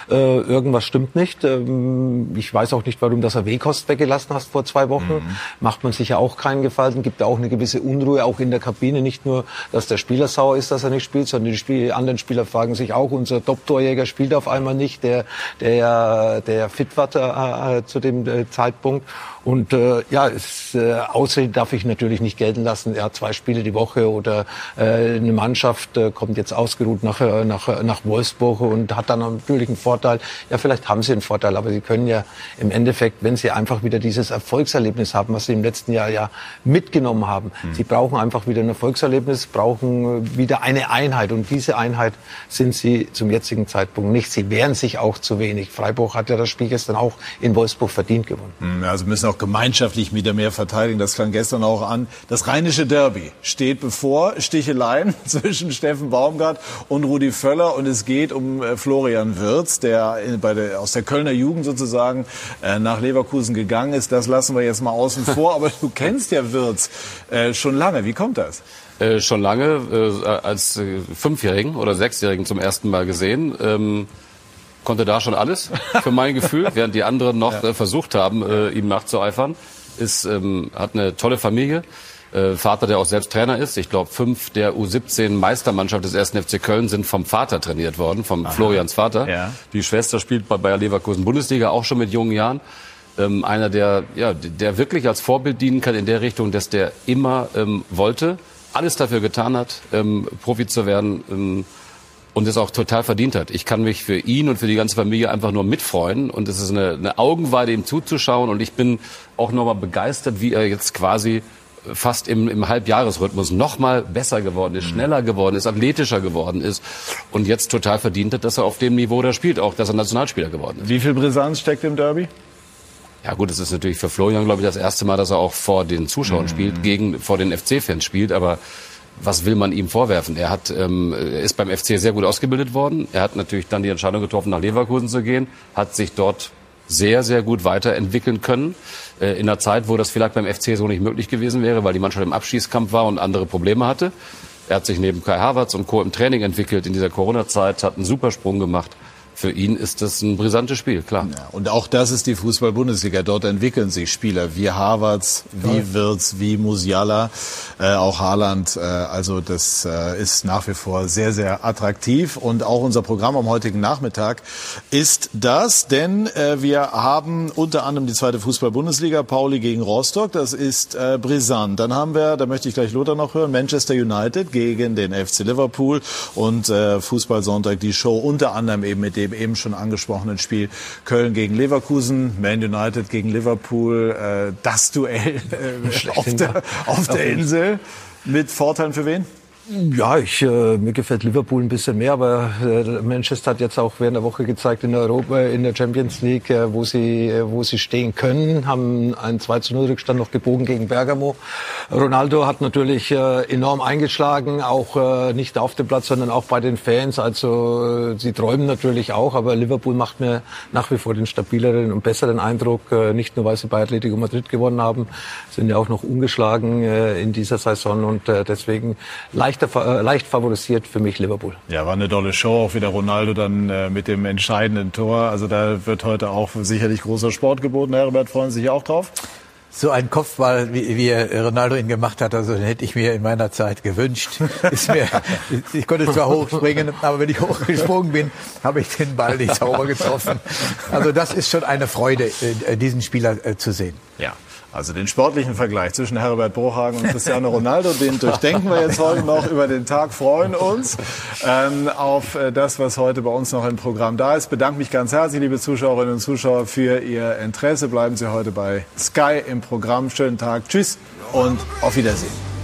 Äh, irgendwas stimmt nicht. Ähm, ich weiß auch nicht, warum das Weghorst weggelassen hast vor zwei Wochen. Mhm. Macht man sich ja auch keinen Gefallen. Gibt auch eine gewisse Unruhe, auch in der Kabine. Nicht nur, dass der Spieler sauer ist, dass er nicht spielt, sondern die Spiel anderen Spieler fragen sich auch, unser Top-Torjäger spielt auf einmal nicht, der, der, der fit war äh, äh, zu dem äh, Zeitpunkt. Und äh, ja, es, äh, Ausrede darf ich natürlich nicht gelten lassen. Er hat zwei Spiele die Woche oder äh, eine Mannschaft äh, kommt jetzt ausgeruht nach, äh, nach, nach Wolfsburg und hat dann natürlich einen Vorteil. Ja, vielleicht haben sie einen Vorteil, aber sie können ja im Endeffekt, wenn sie einfach wieder dieses Erfolgserlebnis haben, was sie im letzten Jahr ja mitgenommen haben, mhm. sie brauchen einfach wieder ein Erfolgserlebnis, brauchen wieder eine Einheit und diese Einheit sind sie zum jetzigen Zeitpunkt nicht. Sie wehren sich auch zu wenig. Freiburg hat ja das Spiel gestern auch in Wolfsburg verdient gewonnen. Also müssen auch auch gemeinschaftlich wieder mehr verteidigen. Das klang gestern auch an. Das rheinische Derby steht bevor. Sticheleien zwischen Steffen Baumgart und Rudi Völler. Und es geht um äh, Florian Wirz, der, bei der aus der Kölner Jugend sozusagen äh, nach Leverkusen gegangen ist. Das lassen wir jetzt mal außen vor. Aber du kennst ja Wirz äh, schon lange. Wie kommt das? Äh, schon lange, äh, als äh, Fünfjährigen oder Sechsjährigen zum ersten Mal gesehen. Ähm, konnte da schon alles, für mein Gefühl, während die anderen noch ja. äh, versucht haben, äh, ihm nachzueifern. Ist, ähm, hat eine tolle Familie. Äh, Vater, der auch selbst Trainer ist. Ich glaube, fünf der U17 Meistermannschaft des 1. FC Köln sind vom Vater trainiert worden, vom Aha. Florians Vater. Ja. Die Schwester spielt bei Bayer Leverkusen Bundesliga, auch schon mit jungen Jahren. Ähm, einer, der, ja, der wirklich als Vorbild dienen kann in der Richtung, dass der immer ähm, wollte, alles dafür getan hat, ähm, Profi zu werden. Und es auch total verdient hat. Ich kann mich für ihn und für die ganze Familie einfach nur mitfreuen und es ist eine, eine Augenweide, ihm zuzuschauen und ich bin auch nochmal begeistert, wie er jetzt quasi fast im, im Halbjahresrhythmus noch mal besser geworden ist, mhm. schneller geworden ist, athletischer geworden ist und jetzt total verdient hat, dass er auf dem Niveau da spielt, auch dass er Nationalspieler geworden ist. Wie viel Brisanz steckt im Derby? Ja gut, es ist natürlich für Florian, glaube ich, das erste Mal, dass er auch vor den Zuschauern mhm. spielt, gegen vor den FC-Fans spielt, aber was will man ihm vorwerfen? Er hat, ähm, ist beim FC sehr gut ausgebildet worden. Er hat natürlich dann die Entscheidung getroffen, nach Leverkusen zu gehen, hat sich dort sehr, sehr gut weiterentwickeln können. Äh, in einer Zeit, wo das vielleicht beim FC so nicht möglich gewesen wäre, weil die Mannschaft im Abschießkampf war und andere Probleme hatte. Er hat sich neben Kai Havertz und Co. im Training entwickelt in dieser Corona-Zeit, hat einen Supersprung gemacht für ihn ist das ein brisantes Spiel, klar. Ja, und auch das ist die Fußball-Bundesliga. Dort entwickeln sich Spieler wie Havertz, wie Wirtz, wie Musiala, äh, auch Haaland. Äh, also das äh, ist nach wie vor sehr, sehr attraktiv. Und auch unser Programm am heutigen Nachmittag ist das, denn äh, wir haben unter anderem die zweite Fußball-Bundesliga, Pauli gegen Rostock. Das ist äh, brisant. Dann haben wir, da möchte ich gleich Lothar noch hören, Manchester United gegen den FC Liverpool und äh, Fußballsonntag die Show unter anderem eben mit dem dem eben schon angesprochenen Spiel Köln gegen Leverkusen, Man United gegen Liverpool, äh, das Duell äh, auf, der, auf der Insel. Mit Vorteilen für wen? Ja, ich, äh, mir gefällt Liverpool ein bisschen mehr, aber äh, Manchester hat jetzt auch während der Woche gezeigt in Europa, in der Champions League, äh, wo sie, äh, wo sie stehen können, haben einen 2 zu 0 Rückstand noch gebogen gegen Bergamo. Ronaldo hat natürlich äh, enorm eingeschlagen, auch äh, nicht auf dem Platz, sondern auch bei den Fans. Also äh, sie träumen natürlich auch, aber Liverpool macht mir nach wie vor den stabileren und besseren Eindruck, äh, nicht nur weil sie bei Atletico Madrid gewonnen haben, sind ja auch noch ungeschlagen äh, in dieser Saison und äh, deswegen leicht leichter, äh, leicht favorisiert für mich Liverpool. Ja, war eine tolle Show, auch wieder Ronaldo dann äh, mit dem entscheidenden Tor. Also da wird heute auch sicherlich großer Sport geboten. Herbert, freuen Sie sich auch drauf? So ein Kopfball, wie, wie Ronaldo ihn gemacht hat, also den hätte ich mir in meiner Zeit gewünscht. Ist mir, ich konnte zwar hochspringen, aber wenn ich hochgesprungen bin, habe ich den Ball nicht sauber getroffen. Also das ist schon eine Freude, äh, diesen Spieler zu sehen. Ja. Also den sportlichen Vergleich zwischen Herbert Brohagen und Cristiano Ronaldo, den durchdenken wir jetzt heute noch über den Tag, freuen uns ähm, auf äh, das, was heute bei uns noch im Programm da ist. Bedanke mich ganz herzlich, liebe Zuschauerinnen und Zuschauer, für Ihr Interesse. Bleiben Sie heute bei Sky im Programm. Schönen Tag, tschüss und auf Wiedersehen.